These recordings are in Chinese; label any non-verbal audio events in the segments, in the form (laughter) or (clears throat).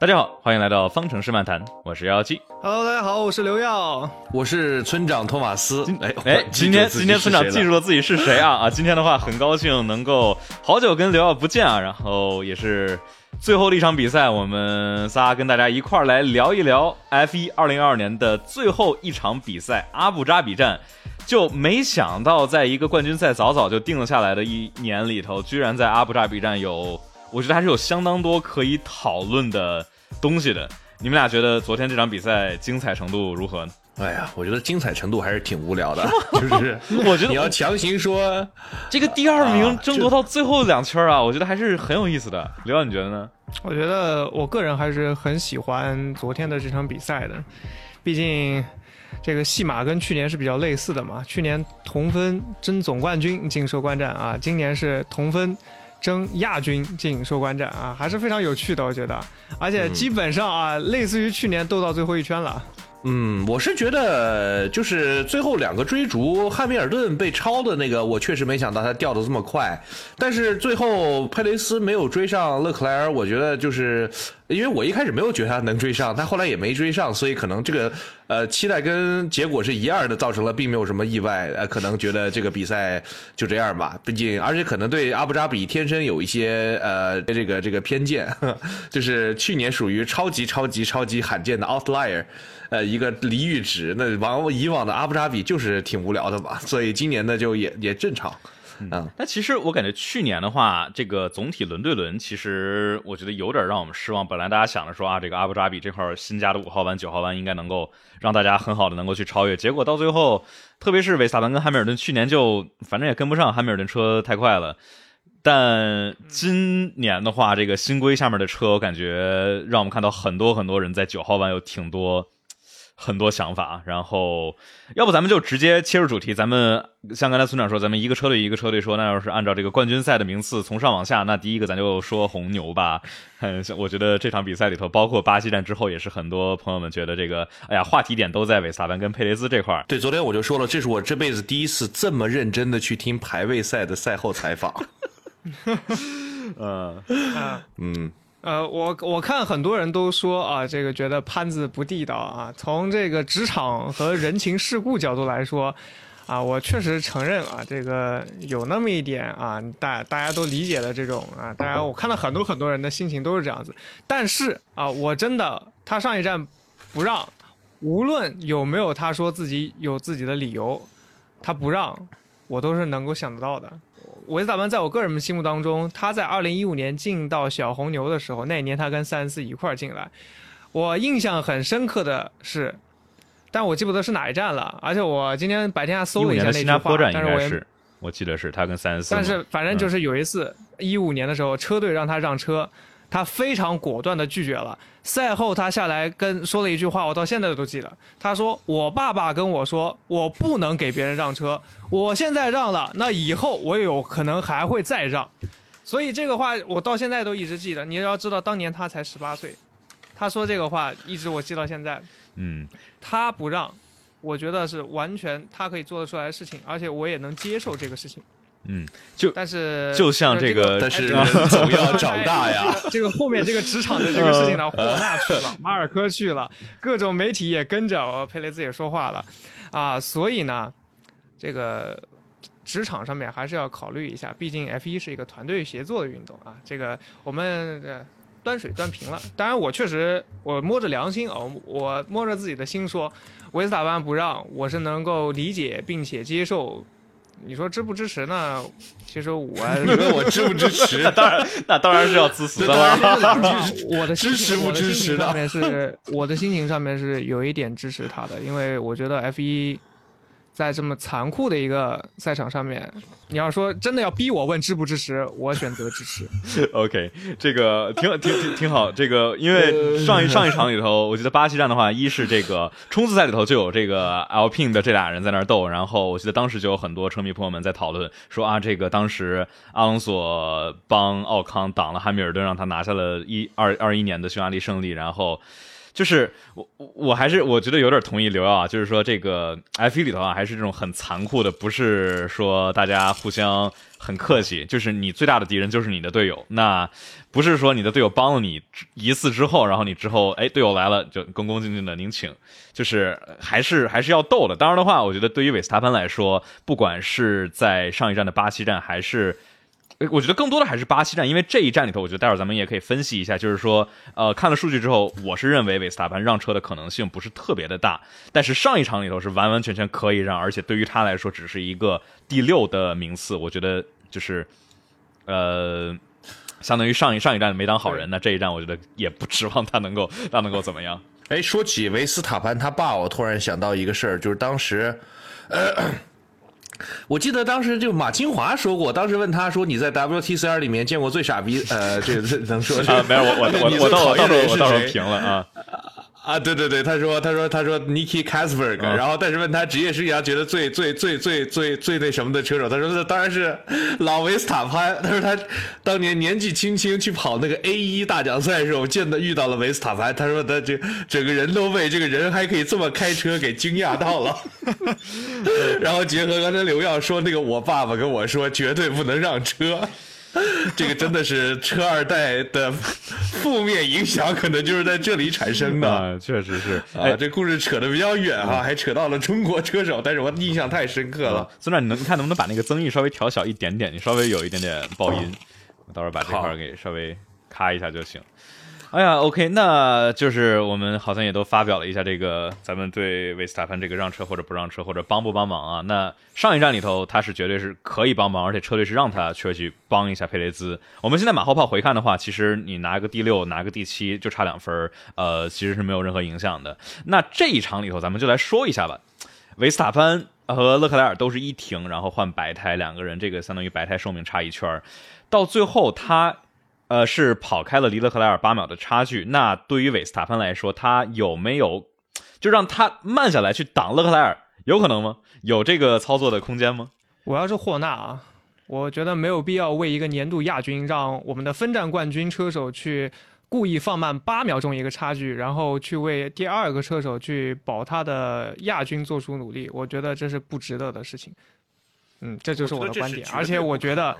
大家好，欢迎来到方程式漫谈，我是幺幺七。Hello，大家好，我是刘耀。我是村长托马斯。哎哎，今天今天村长记住了自己是谁啊 (laughs) 啊！今天的话，很高兴能够好久跟刘耀不见啊，然后也是最后的一场比赛，我们仨跟大家一块儿来聊一聊 F 一二零二二年的最后一场比赛阿布扎比站。就没想到，在一个冠军赛早早就定了下来的一年里头，居然在阿布扎比站有，我觉得还是有相当多可以讨论的东西的。你们俩觉得昨天这场比赛精彩程度如何呢？哎呀，我觉得精彩程度还是挺无聊的，(laughs) 就是我觉得你要强行说这个第二名啊争夺到最后两圈啊，我觉得还是很有意思的。刘耀，你觉得呢？我觉得我个人还是很喜欢昨天的这场比赛的，毕竟这个戏码跟去年是比较类似的嘛。去年同分争总冠军进收官战啊，今年是同分争亚军进收官战啊，还是非常有趣的，我觉得。而且基本上啊，类似于去年斗到最后一圈了。嗯，我是觉得就是最后两个追逐汉密尔顿被超的那个，我确实没想到他掉的这么快。但是最后佩雷斯没有追上勒克莱尔，我觉得就是因为我一开始没有觉得他能追上，他后来也没追上，所以可能这个呃期待跟结果是一样的，造成了并没有什么意外。呃，可能觉得这个比赛就这样吧，毕竟而且可能对阿布扎比天生有一些呃这个这个偏见，(laughs) 就是去年属于超级超级超级罕见的 outlier。呃，一个离域值，那往以往的阿布扎比就是挺无聊的嘛，所以今年呢就也也正常，嗯，但其实我感觉去年的话，这个总体轮对轮，其实我觉得有点让我们失望。本来大家想着说啊，这个阿布扎比这块新加的五号弯、九号弯应该能够让大家很好的能够去超越，结果到最后，特别是维斯塔潘跟汉密尔顿去年就反正也跟不上汉密尔顿车太快了。但今年的话，这个新规下面的车，我感觉让我们看到很多很多人在九号弯有挺多很多想法。然后，要不咱们就直接切入主题，咱们像刚才村长说，咱们一个车队一个车队说，那要是按照这个冠军赛的名次从上往下，那第一个咱就说红牛吧。嗯，(laughs) 我觉得这场比赛里头，包括巴西站之后，也是很多朋友们觉得这个，哎呀，话题点都在韦萨班跟佩雷兹这块儿。对，昨天我就说了，这是我这辈子第一次这么认真的去听排位赛的赛后采访，(laughs) 嗯，啊，嗯，呃，我我看很多人都说啊，这个觉得潘子不地道啊。从这个职场和人情世故角度来说，啊，我确实承认啊，这个有那么一点啊，大大家都理解的这种啊，当然我看到很多很多人的心情都是这样子。但是啊，我真的他上一站不让，无论有没有他说自己有自己的理由，他不让，我都是能够想得到的。维斯塔潘在我个人心目当中，他在二零一五年进到小红牛的时候，那一年他跟塞恩斯一块儿进来，我印象很深刻的是，但我记不得是哪一站了，而且我今天白天还搜了一下那句话新加坡，站应但是我也该是，我记得是他跟三十四。但是反正就是有一次一五年的时候，车队让他让车，他非常果断的拒绝了。赛后他下来跟说了一句话，我到现在都记得。他说：“我爸爸跟我说，我不能给别人让车，我现在让了，那以后我有可能还会再让。”所以这个话我到现在都一直记得。你要知道，当年他才十八岁，他说这个话一直我记到现在。嗯，他不让，我觉得是完全他可以做得出来的事情，而且我也能接受这个事情。嗯，就但是就像这个但是总要 (laughs) 长大呀。这个后面这个职场的这个事情呢，霍纳去了，马尔科去了，各种媒体也跟着，呃佩雷兹也说话了，啊，所以呢，这个职场上面还是要考虑一下，毕竟 F 一是一个团队协作的运动啊，这个我们呃端水端平了。当然，我确实我摸着良心哦，我摸着自己的心说，维斯塔潘不让，我是能够理解并且接受。你说支不支持呢？其实我 (laughs) 你问我支不支持？(laughs) 当然，那当然是要 (laughs) 支持的了。我的支持不我的心支持的情上面是，我的心情上面是有一点支持他的，因为我觉得 F 一在这么残酷的一个赛场上面，你要说真的要逼我问支不支持，我选择支持。(laughs) OK，这个挺挺挺挺好。这个因为上一上一场里头，我记得巴西站的话，一是这个冲刺赛里头就有这个 Alpine 的这俩人在那儿斗，然后我记得当时就有很多车迷朋友们在讨论说啊，这个当时阿隆索帮奥康挡了汉密尔顿，让他拿下了一二二一年的匈牙利胜利，然后。就是我我还是我觉得有点同意刘耀啊，就是说这个 F 一里头啊，还是这种很残酷的，不是说大家互相很客气，就是你最大的敌人就是你的队友，那不是说你的队友帮了你一次之后，然后你之后哎队友来了就恭恭敬敬的您请，就是还是还是要斗的。当然的话，我觉得对于韦斯塔潘来说，不管是在上一站的巴西站还是。我觉得更多的还是巴西站，因为这一站里头，我觉得待会儿咱们也可以分析一下，就是说，呃，看了数据之后，我是认为维斯塔潘让车的可能性不是特别的大，但是上一场里头是完完全全可以让，而且对于他来说只是一个第六的名次，我觉得就是，呃，相当于上一上一站没当好人，那这一站我觉得也不指望他能够他能够怎么样。哎，说起维斯塔潘他爸，我突然想到一个事儿，就是当时，呃。我记得当时就马清华说过，当时问他说：“你在 WTCR 里面见过最傻逼？”呃，这个 (laughs) 能说啊？没有，我我我我到我到时候我到时候评了啊。啊，对对对，他说，他说，他说，Niki Kasberg，然后但是问他职业生涯觉得最最最最最最那什么的车手，他说那当然是老维斯塔潘。他说他当年年纪轻轻去跑那个 A 一大奖赛时候见到遇到了维斯塔潘，他说他这整个人都被这个人还可以这么开车给惊讶到了。(laughs) 然后结合刚才刘耀说那个，我爸爸跟我说绝对不能让车。(laughs) 这个真的是车二代的负面影响，可能就是在这里产生的。确实是，哎，这故事扯得比较远哈，还扯到了中国车手，但是我印象太深刻了。孙长，你能你看能不能把那个增益稍微调小一点点？你稍微有一点点爆音，我到时候把这块给稍微咔一下就行。(laughs) 哎呀，OK，那就是我们好像也都发表了一下这个咱们对维斯塔潘这个让车或者不让车或者帮不帮忙啊。那上一站里头他是绝对是可以帮忙，而且车队是让他去去帮一下佩雷兹。我们现在马后炮回看的话，其实你拿个第六，拿个第七就差两分，呃，其实是没有任何影响的。那这一场里头，咱们就来说一下吧。维斯塔潘和勒克莱尔都是一停，然后换白胎，两个人这个相当于白胎寿命差一圈到最后他。呃，是跑开了离勒克莱尔八秒的差距。那对于韦斯塔潘来说，他有没有就让他慢下来去挡勒克莱尔？有可能吗？有这个操作的空间吗？我要是霍纳啊，我觉得没有必要为一个年度亚军，让我们的分站冠军车手去故意放慢八秒钟一个差距，然后去为第二个车手去保他的亚军做出努力。我觉得这是不值得的事情。嗯，这就是我的观点，而且我觉得，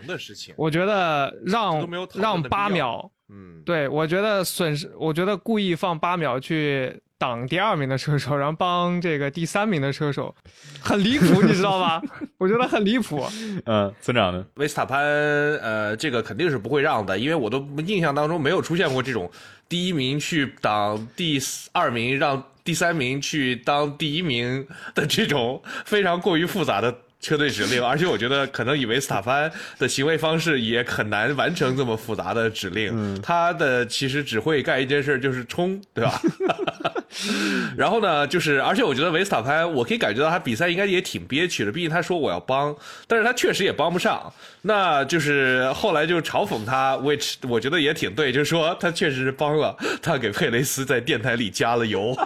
我觉得让让八秒，嗯，对我觉得损失，我觉得故意放八秒去挡第二名的车手，然后帮这个第三名的车手，很离谱，你知道吧？(laughs) 我觉得很离谱。(laughs) 嗯，村长呢？维斯塔潘，呃，这个肯定是不会让的，因为我都印象当中没有出现过这种第一名去挡第二名，让第三名去当第一名的这种非常过于复杂的。车队指令，(laughs) 而且我觉得可能以维斯塔潘的行为方式也很难完成这么复杂的指令。他的其实只会干一件事，就是冲，对吧？(laughs) 然后呢，就是而且我觉得维斯塔潘，我可以感觉到他比赛应该也挺憋屈的。毕竟他说我要帮，但是他确实也帮不上。那就是后来就嘲讽他，which 我觉得也挺对，就是说他确实是帮了，他给佩雷斯在电台里加了油。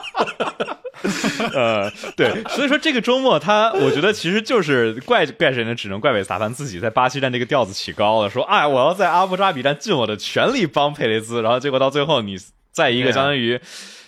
(laughs) 呃，对，所以说这个周末他，我觉得其实就是怪怪谁呢？只能怪韦斯塔潘自己在巴西站这个调子起高了，说哎，我要在阿布扎比站尽我的全力帮佩雷兹，然后结果到最后你在一个相当于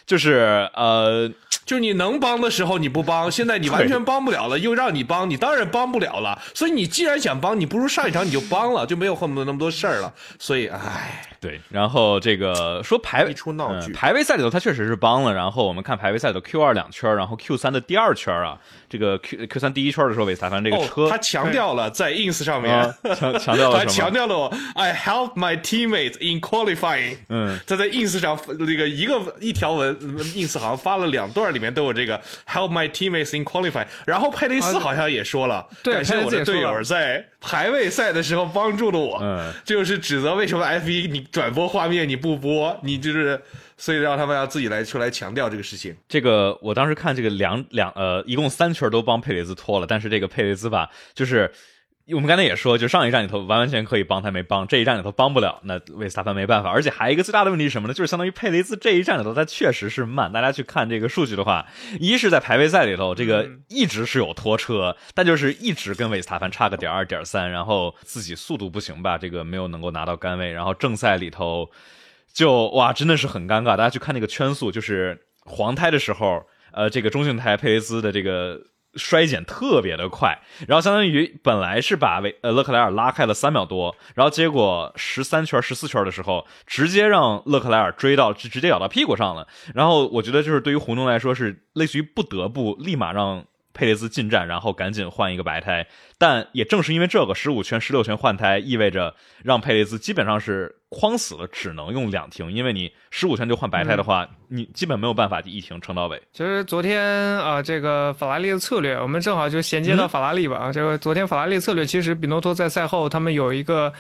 就是呃。就你能帮的时候你不帮，现在你完全帮不了了，又让你帮，你当然帮不了了。所以你既然想帮，你不如上一场你就帮了，就没有后面那么多事儿了。所以，唉，对。然后这个说排位出闹剧，排位赛里头他确实是帮了。然后我们看排位赛的 Q 二两圈，然后 Q 三的第二圈啊，这个 Q Q 三第一圈的时候，韦斯塔潘这个车，他强调了在 ins 上面强强调了他强调了我 I help my teammates in qualifying。嗯，他在 ins 上那个一个一条文 ins 好像发了两段，里面都有这个。Help my teammates in qualifying。然后佩雷斯好像也说了，感谢我的队友在排位赛的时候帮助了我。嗯，就是指责为什么 F 一你转播画面你不播，你就是所以让他们要自己来出来强调这个事情。这个我当时看这个两两呃，一共三圈都帮佩雷兹拖了，但是这个佩雷兹吧，就是。我们刚才也说，就上一站里头完完全可以帮他没帮，这一站里头帮不了，那维斯塔潘没办法。而且还有一个最大的问题是什么呢？就是相当于佩雷兹这一站里头，他确实是慢。大家去看这个数据的话，一是在排位赛里头，这个一直是有拖车，但就是一直跟维斯塔潘差个点二点三，然后自己速度不行吧，这个没有能够拿到杆位。然后正赛里头，就哇真的是很尴尬。大家去看那个圈速，就是黄胎的时候，呃，这个中性胎佩雷兹的这个衰减特别的快，然后相当于本来是把维呃勒克莱尔拉开了三秒多，然后结果十三圈、十四圈的时候，直接让勒克莱尔追到直直接咬到屁股上了。然后我觉得就是对于红牛来说是类似于不得不立马让佩雷兹进站，然后赶紧换一个白胎。但也正是因为这个十五圈、十六圈换胎，意味着让佩雷兹基本上是框死了，只能用两停，因为你十五圈就换白胎的话，你基本没有办法一停撑到尾。其实昨天啊，这个法拉利的策略，我们正好就衔接到法拉利吧。啊，这个昨天法拉利策略，其实比诺托在赛后他们有一个。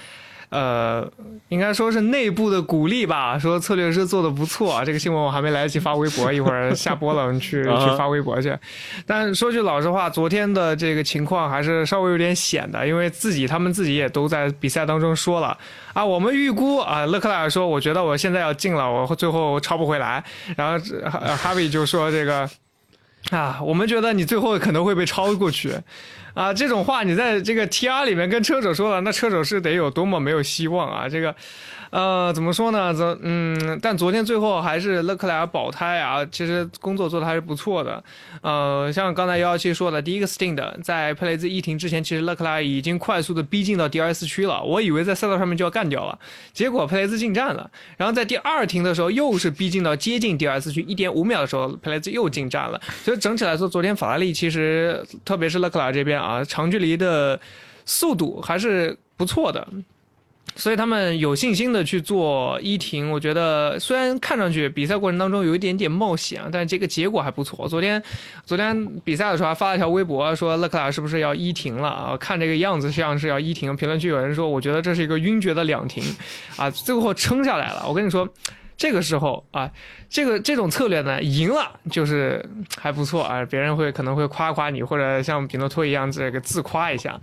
呃，应该说是内部的鼓励吧，说策略师做的不错啊。(laughs) 这个新闻我还没来得及发微博，一会儿下播了，我们去去发微博去。但说句老实话，昨天的这个情况还是稍微有点险的，因为自己他们自己也都在比赛当中说了啊，我们预估啊，勒克莱尔说，我觉得我现在要进了，我最后超不回来。然后哈维就说这个啊，我们觉得你最后可能会被超过去。啊，这种话你在这个 T R 里面跟车手说了，那车手是得有多么没有希望啊！这个。呃，怎么说呢？怎嗯，但昨天最后还是勒克莱尔保胎啊，其实工作做的还是不错的。呃，像刚才幺幺七说的，第一个 stint 在佩雷兹一停之前，其实勒克莱尔已经快速的逼近到 DRS 区了，我以为在赛道上面就要干掉了，结果佩雷兹进站了。然后在第二停的时候，又是逼近到接近 DRS 区一点五秒的时候，佩雷兹又进站了。所以整体来说，昨天法拉利其实，特别是勒克莱尔这边啊，长距离的速度还是不错的。所以他们有信心的去做一停，我觉得虽然看上去比赛过程当中有一点点冒险，但是这个结果还不错。昨天，昨天比赛的时候还发了条微博，说勒克莱是不是要一停了啊？看这个样子像是要一停。评论区有人说，我觉得这是一个晕厥的两停，啊，最后撑下来了。我跟你说，这个时候啊，这个这种策略呢，赢了就是还不错啊，别人会可能会夸夸你，或者像比诺托一样这个自夸一下。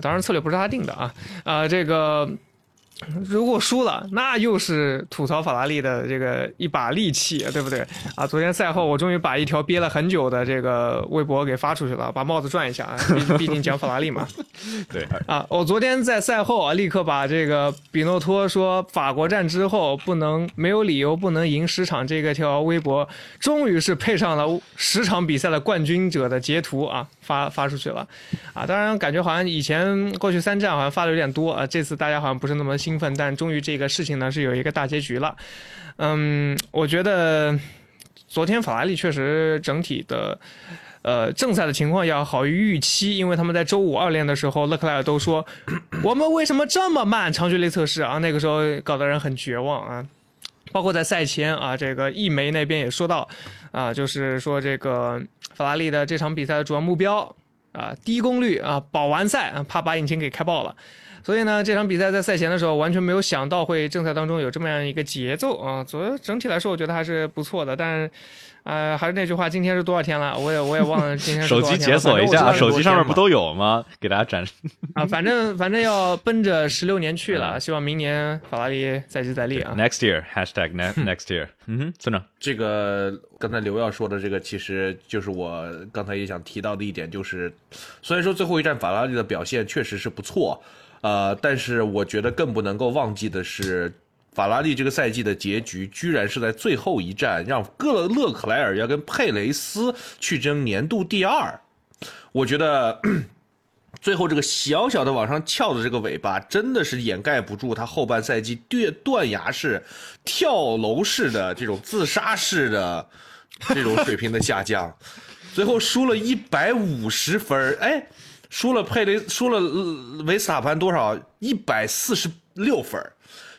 当然策略不是他定的啊，啊，这个。(laughs) 如果输了，那又是吐槽法拉利的这个一把利器，对不对啊？昨天赛后，我终于把一条憋了很久的这个微博给发出去了，把帽子转一下啊，毕 (laughs) 毕竟讲法拉利嘛。(laughs) 对啊，我昨天在赛后啊，立刻把这个比诺托说法国站之后不能没有理由不能赢十场这个条微博，终于是配上了十场比赛的冠军者的截图啊，发发出去了啊。当然，感觉好像以前过去三站好像发的有点多啊，这次大家好像不是那么。兴奋，但终于这个事情呢是有一个大结局了。嗯，我觉得昨天法拉利确实整体的呃正赛的情况要好于预期，因为他们在周五二练的时候，勒克莱尔都说 (clears throat) 我们为什么这么慢长距离测试啊？那个时候搞得人很绝望啊。包括在赛前啊，这个易媒那边也说到啊，就是说这个法拉利的这场比赛的主要目标啊，低功率啊，保完赛啊，怕把引擎给开爆了。所以呢，这场比赛在赛前的时候完全没有想到会正赛当中有这么样一个节奏啊。昨整体来说，我觉得还是不错的。但是，呃，还是那句话，今天是多少天了？我也我也忘了今天。手机解锁 (laughs) 一下，手机上面不都有吗？给大家展示。(laughs) 啊，反正反正要奔着十六年去了。希望明年法拉利再接再厉啊。Next year hashtag next (laughs) next year。嗯哼，村长，这个刚才刘耀说的这个，其实就是我刚才也想提到的一点，就是虽然说最后一站法拉利的表现确实是不错。呃，但是我觉得更不能够忘记的是，法拉利这个赛季的结局居然是在最后一站，让勒勒克莱尔要跟佩雷斯去争年度第二。我觉得 (clears throat) 最后这个小小的往上翘的这个尾巴，真的是掩盖不住他后半赛季断断崖式、跳楼式的这种自杀式的这种水平的下降，最后输了一百五十分哎。输了佩雷，输了维斯塔潘多少？一百四十六分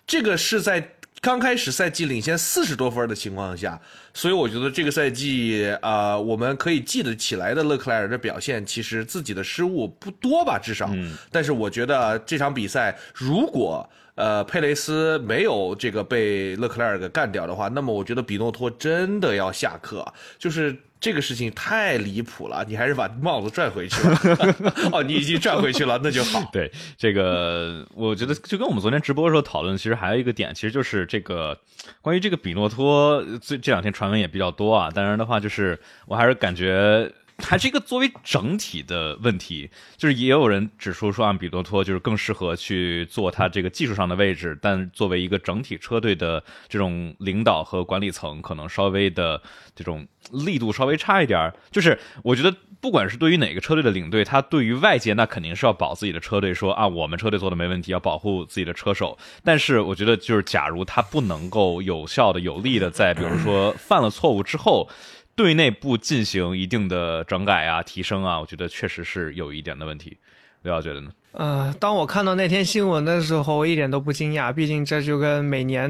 这个是在刚开始赛季领先四十多分的情况下，所以我觉得这个赛季啊，我们可以记得起来的勒克莱尔的表现，其实自己的失误不多吧，至少。但是我觉得这场比赛，如果呃佩雷斯没有这个被勒克莱尔给干掉的话，那么我觉得比诺托真的要下课，就是。这个事情太离谱了，你还是把帽子拽回去吧。(laughs) 哦，你已经拽回去了，那就好。(laughs) 对，这个我觉得就跟我们昨天直播的时候讨论，其实还有一个点，其实就是这个关于这个比诺托，这这两天传闻也比较多啊。当然的话，就是我还是感觉还是一个作为整体的问题，就是也有人指出说，啊，比诺托就是更适合去做他这个技术上的位置，但作为一个整体车队的这种领导和管理层，可能稍微的这种力度稍微差一点。就是我觉得，不管是对于哪个车队的领队，他对于外界那肯定是要保自己的车队，说啊，我们车队做的没问题，要保护自己的车手。但是我觉得，就是假如他不能够有效的、有力的在，比如说犯了错误之后。对内部进行一定的整改啊、提升啊，我觉得确实是有一点的问题。刘耀觉得呢？呃，当我看到那天新闻的时候，我一点都不惊讶，毕竟这就跟每年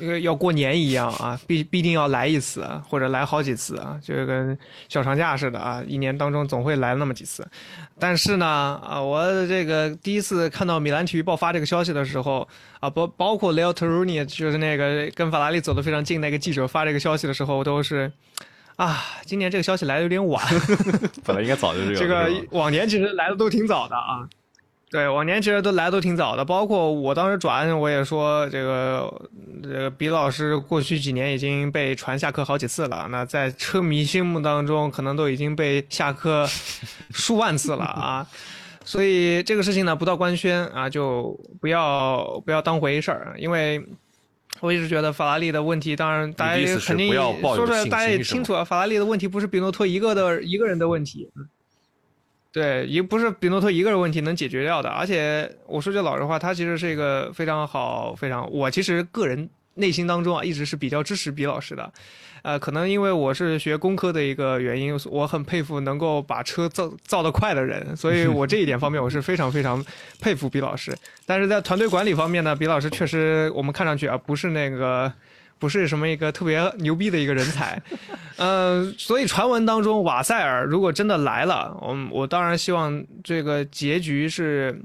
因为要过年一样啊，必必定要来一次，或者来好几次啊，就跟小长假似的啊，一年当中总会来那么几次。但是呢，啊，我这个第一次看到米兰体育报发这个消息的时候，啊，包包括 Leo Toruni，就是那个跟法拉利走得非常近那个记者发这个消息的时候，我都是。啊，今年这个消息来的有点晚，(laughs) 本来应该早就有。这个往年其实来的都挺早的啊，对，往年其实都来都挺早的。包括我当时转，我也说这个这个比老师过去几年已经被传下课好几次了，那在车迷心目当中可能都已经被下课数万次了啊。所以这个事情呢，不到官宣啊，就不要不要当回事儿，因为。我一直觉得法拉利的问题，当然大家肯定说出来，大家也清楚啊。法拉利的问题不是比诺托一个的一个人的问题，对，也不是比诺托一个人问题能解决掉的。而且我说句老实话，他其实是一个非常好、非常我其实个人内心当中啊，一直是比较支持比老师的。呃，可能因为我是学工科的一个原因，我很佩服能够把车造造得快的人，所以我这一点方面我是非常非常佩服毕老师。但是在团队管理方面呢，毕老师确实我们看上去啊不是那个不是什么一个特别牛逼的一个人才。嗯，所以传闻当中瓦塞尔如果真的来了，我我当然希望这个结局是。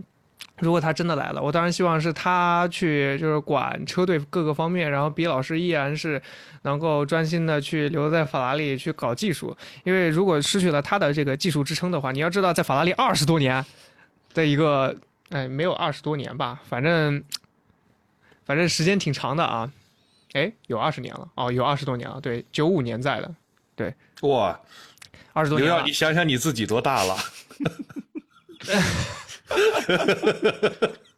如果他真的来了，我当然希望是他去，就是管车队各个方面，然后比老师依然是能够专心的去留在法拉利去搞技术。因为如果失去了他的这个技术支撑的话，你要知道，在法拉利二十多年的一个，哎，没有二十多年吧，反正反正时间挺长的啊。哎，有二十年了哦，有二十多年了，对，九五年在的，对，哇，二十多年。刘耀，你想想你自己多大了？(laughs)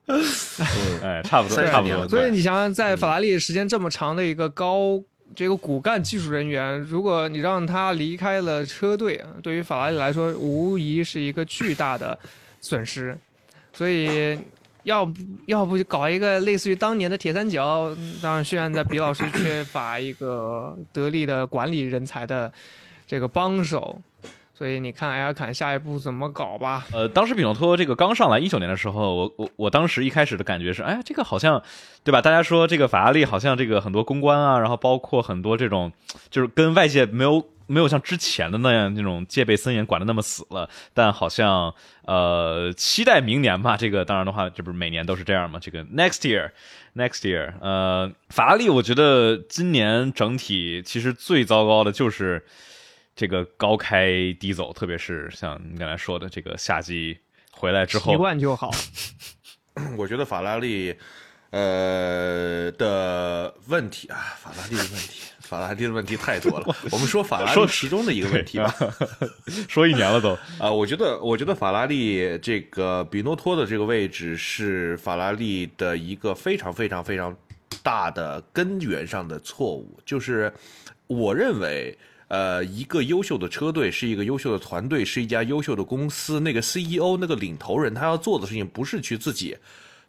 (laughs) 哎，差不多，差不多。所以你想想，在法拉利时间这么长的一个高这个骨干技术人员，如果你让他离开了车队，对于法拉利来说，无疑是一个巨大的损失。所以，要不要不搞一个类似于当年的铁三角？当然，虽然在比老师缺乏一个得力的管理人才的这个帮手。所以你看埃尔坎下一步怎么搞吧？呃，当时比诺托这个刚上来一九年的时候，我我我当时一开始的感觉是，哎，这个好像，对吧？大家说这个法拉利好像这个很多公关啊，然后包括很多这种，就是跟外界没有没有像之前的那样那种戒备森严，管的那么死了。但好像呃，期待明年吧。这个当然的话，这不是每年都是这样吗？这个 next year，next year，呃，法拉利我觉得今年整体其实最糟糕的就是。这个高开低走，特别是像你刚才说的这个夏季回来之后，习惯就好。(laughs) 我觉得法拉利，呃的问题啊，法拉利的问题，法拉利的问题太多了。(laughs) 我们说法拉利其中的一个问题吧，说一年了都啊。我觉得，我觉得法拉利这个比诺托的这个位置是法拉利的一个非常非常非常大的根源上的错误，就是我认为。呃，一个优秀的车队是一个优秀的团队，是一家优秀的公司。那个 CEO，那个领头人，他要做的事情不是去自己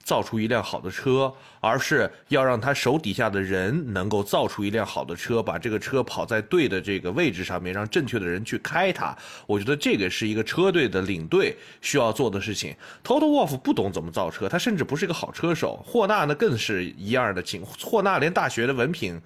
造出一辆好的车，而是要让他手底下的人能够造出一辆好的车，把这个车跑在对的这个位置上面，让正确的人去开它。我觉得这个是一个车队的领队需要做的事情。Toto Wolff 不懂怎么造车，他甚至不是一个好车手。霍纳呢，更是一样的情况，霍纳连大学的文凭。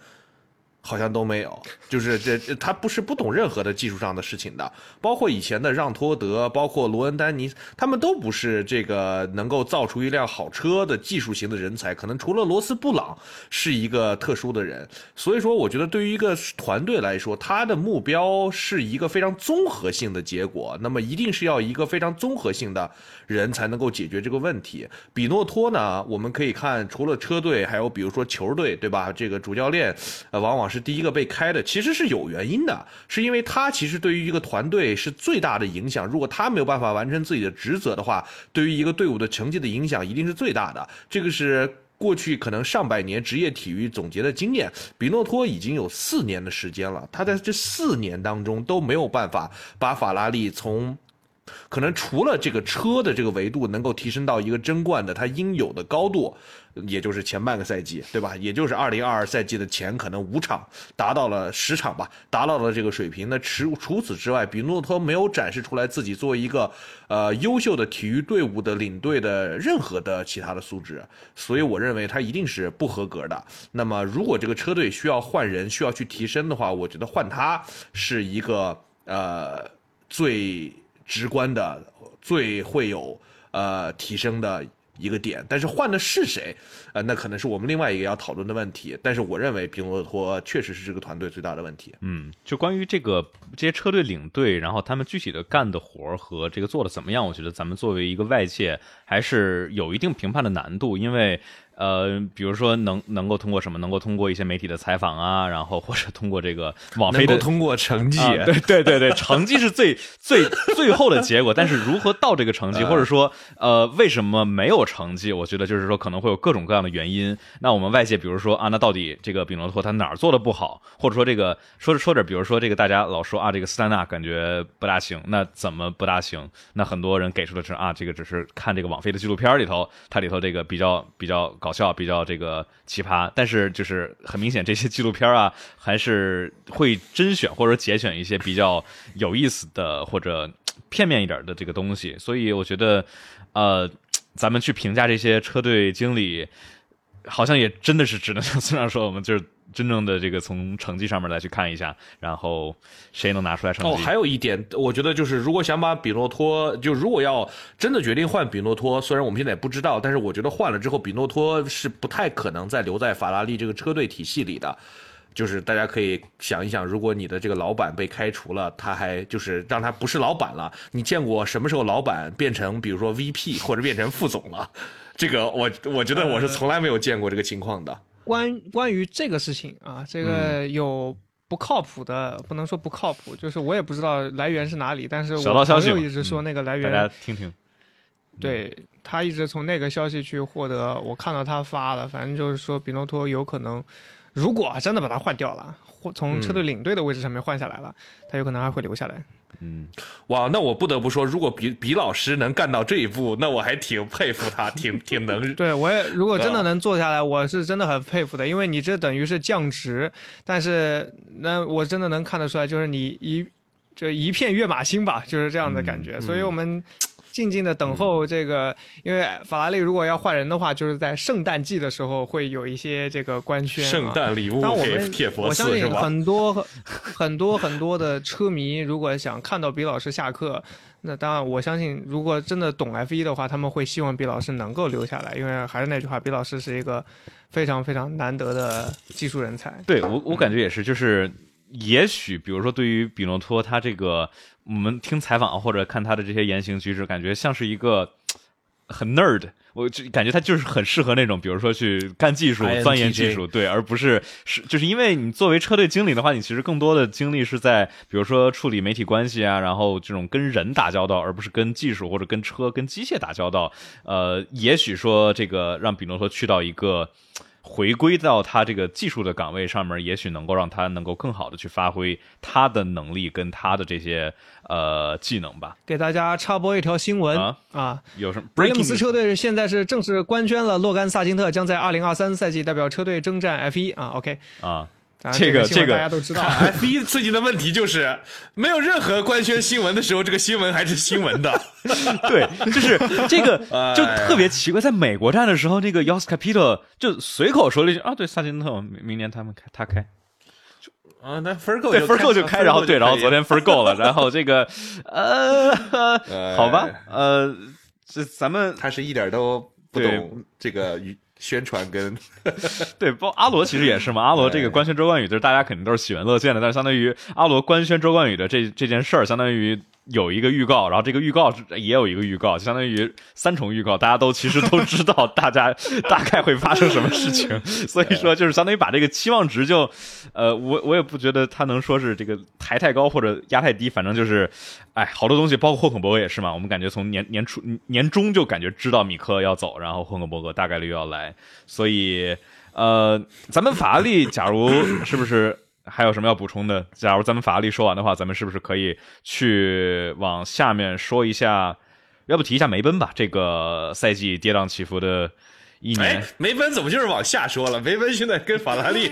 好像都没有，就是这他不是不懂任何的技术上的事情的，包括以前的让托德，包括罗恩丹尼，他们都不是这个能够造出一辆好车的技术型的人才，可能除了罗斯布朗是一个特殊的人。所以说，我觉得对于一个团队来说，他的目标是一个非常综合性的结果，那么一定是要一个非常综合性的人才能够解决这个问题。比诺托呢，我们可以看，除了车队，还有比如说球队，对吧？这个主教练，呃，往往。是第一个被开的，其实是有原因的，是因为他其实对于一个团队是最大的影响。如果他没有办法完成自己的职责的话，对于一个队伍的成绩的影响一定是最大的。这个是过去可能上百年职业体育总结的经验。比诺托已经有四年的时间了，他在这四年当中都没有办法把法拉利从。可能除了这个车的这个维度能够提升到一个争冠的它应有的高度，也就是前半个赛季，对吧？也就是二零二二赛季的前可能五场达到了十场吧，达到了这个水平。那除除此之外，比诺托没有展示出来自己作为一个呃优秀的体育队伍的领队的任何的其他的素质，所以我认为他一定是不合格的。那么如果这个车队需要换人，需要去提升的话，我觉得换他是一个呃最。直观的最会有呃提升的一个点，但是换的是谁，呃，那可能是我们另外一个要讨论的问题。但是我认为皮罗托确实是这个团队最大的问题。嗯，就关于这个这些车队领队，然后他们具体的干的活和这个做的怎么样，我觉得咱们作为一个外界还是有一定评判的难度，因为。呃，比如说能能够通过什么？能够通过一些媒体的采访啊，然后或者通过这个网飞的通过成绩，对对对对，成绩是最最最后的结果。但是如何到这个成绩，(laughs) 或者说呃为什么没有成绩？我觉得就是说可能会有各种各样的原因。那我们外界比如说啊，那到底这个比罗托他哪儿做的不好？或者说这个说着说着，比如说这个大家老说啊，这个斯丹纳感觉不大行，那怎么不大行？那很多人给出的是啊，这个只是看这个网飞的纪录片里头，它里头这个比较比较搞。搞笑比较这个奇葩，但是就是很明显，这些纪录片啊，还是会甄选或者节选一些比较有意思的或者片面一点的这个东西。所以我觉得，呃，咱们去评价这些车队经理，好像也真的是只能像村长说，我们就是。真正的这个从成绩上面来去看一下，然后谁能拿出来成绩？哦，还有一点，我觉得就是如果想把比诺托，就如果要真的决定换比诺托，虽然我们现在也不知道，但是我觉得换了之后，比诺托是不太可能再留在法拉利这个车队体系里的。就是大家可以想一想，如果你的这个老板被开除了，他还就是让他不是老板了，你见过什么时候老板变成比如说 VP 或者变成副总了？这个我我觉得我是从来没有见过这个情况的。关关于这个事情啊，这个有不靠谱的，不能说不靠谱，就是我也不知道来源是哪里，但是我朋友一直说那个来源，大家听听。对他一直从那个消息去获得，我看到他发了，反正就是说比诺托有可能，如果真的把他换掉了，或从车队领队的位置上面换下来了，他有可能还会留下来。嗯，哇，那我不得不说，如果比比老师能干到这一步，那我还挺佩服他，(laughs) 挺挺能。对我也，如果真的能做下来，我是真的很佩服的，因为你这等于是降职，但是那我真的能看得出来，就是你一这一片跃马心吧，就是这样的感觉，所以我们。静静的等候这个，因为法拉利如果要换人的话，就是在圣诞季的时候会有一些这个官宣。圣诞礼物给铁佛我相信很多很多很多的车迷，如果想看到比老师下课，那当然我相信，如果真的懂 F 一的话，他们会希望比老师能够留下来，因为还是那句话，比老师是一个非常非常难得的技术人才。对我，我感觉也是，就是也许，比如说对于比诺托他这个。我们听采访或者看他的这些言行举止，感觉像是一个很 nerd，我就感觉他就是很适合那种，比如说去干技术、钻研技术，对，而不是是就是因为你作为车队经理的话，你其实更多的精力是在比如说处理媒体关系啊，然后这种跟人打交道，而不是跟技术或者跟车、跟机械打交道。呃，也许说这个让比诺托去到一个。回归到他这个技术的岗位上面，也许能够让他能够更好的去发挥他的能力跟他的这些呃技能吧。给大家插播一条新闻啊，有什么？威廉姆斯车队现在是正式官宣了，洛甘萨金特将在二零二三赛季代表车队征战 F 一啊。OK 啊。这个这个大家都知道，F 一最近的问题就是没有任何官宣新闻的时候，这个新闻还是新闻的。(laughs) 对，就是这个 (laughs) 就特别奇怪，在美国站的时候，这个 Yos Capito 就随口说了一句啊，对，萨金特明年他们开他开，啊，那分够对分够就开，然后对，然后昨天分够了，然后这个呃，好吧，呃，这咱们他是一点都不懂这个语。宣传跟 (laughs) 对，包阿罗其实也是嘛。阿罗这个官宣周冠宇，就是大家肯定都是喜闻乐见的。但是相当于阿罗官宣周冠宇的这这件事儿，相当于有一个预告，然后这个预告也有一个预告，相当于三重预告，大家都其实都知道大家 (laughs) 大概会发生什么事情，(laughs) 所以说就是相当于把这个期望值就，呃，我我也不觉得他能说是这个抬太高或者压太低，反正就是，哎，好多东西，包括霍肯伯格也是嘛，我们感觉从年年初年中就感觉知道米克要走，然后霍肯伯格大概率要来，所以，呃，咱们法拉利假如是不是？还有什么要补充的？假如咱们法拉利说完的话，咱们是不是可以去往下面说一下？要不提一下梅奔吧？这个赛季跌宕起伏的一年，梅奔怎么就是往下说了？(laughs) 梅奔现在跟法拉利，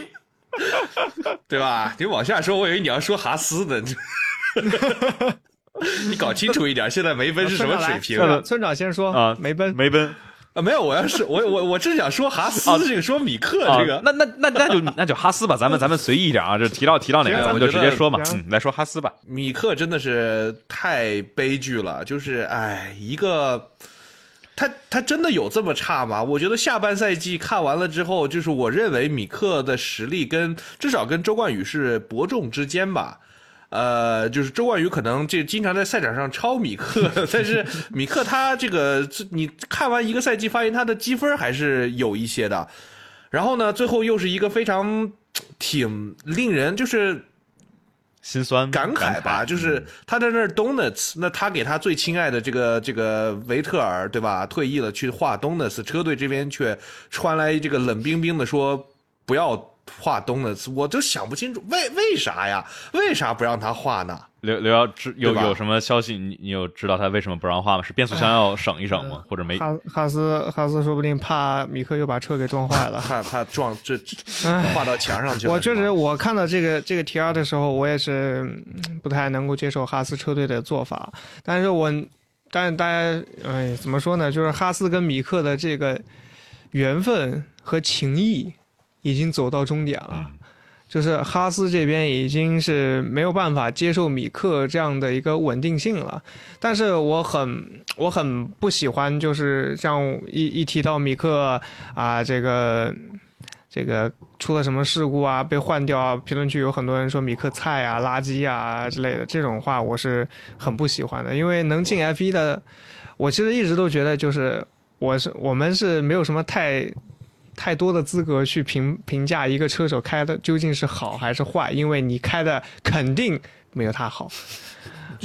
对吧？你往下说，我以为你要说哈斯呢。(laughs) 你搞清楚一点，现在梅奔是什么水平？村长先说啊，梅奔，梅奔。啊，没有，我要是我我我正想说哈斯这个，说米克这个，那那那那就那就哈斯吧，咱们咱们随意一点啊，就提到提到哪个，我们就直接说嘛，嗯，来说哈斯吧。米克真的是太悲剧了，就是哎，一个他他真的有这么差吗？我觉得下半赛季看完了之后，就是我认为米克的实力跟至少跟周冠宇是伯仲之间吧。呃，就是周冠宇可能这经常在赛场上超米克，(laughs) 但是米克他这个，你看完一个赛季，发现他的积分还是有一些的。然后呢，最后又是一个非常挺令人就是心酸感慨吧，就是他在那儿 donuts，那他给他最亲爱的这个这个维特尔对吧，退役了去画 donuts，车队这边却传来这个冷冰冰的说不要。画东的我都想不清楚为为啥呀？为啥不让他画呢？刘刘瑶知有有什么消息？你你有知道他为什么不让画吗？是变速箱要省一省吗？或者没？哈哈斯哈斯说不定怕米克又把车给撞坏了，(laughs) 怕怕撞这画到墙上去。我确实，我看到这个这个 T R 的时候，我也是不太能够接受哈斯车队的做法。但是我但是大家哎怎么说呢？就是哈斯跟米克的这个缘分和情谊。已经走到终点了，就是哈斯这边已经是没有办法接受米克这样的一个稳定性了。但是我很我很不喜欢，就是像一一提到米克啊，这个这个出了什么事故啊，被换掉啊，评论区有很多人说米克菜啊、垃圾啊之类的这种话，我是很不喜欢的。因为能进 F 一的，我其实一直都觉得就是我是我们是没有什么太。太多的资格去评评价一个车手开的究竟是好还是坏，因为你开的肯定没有他好。(laughs)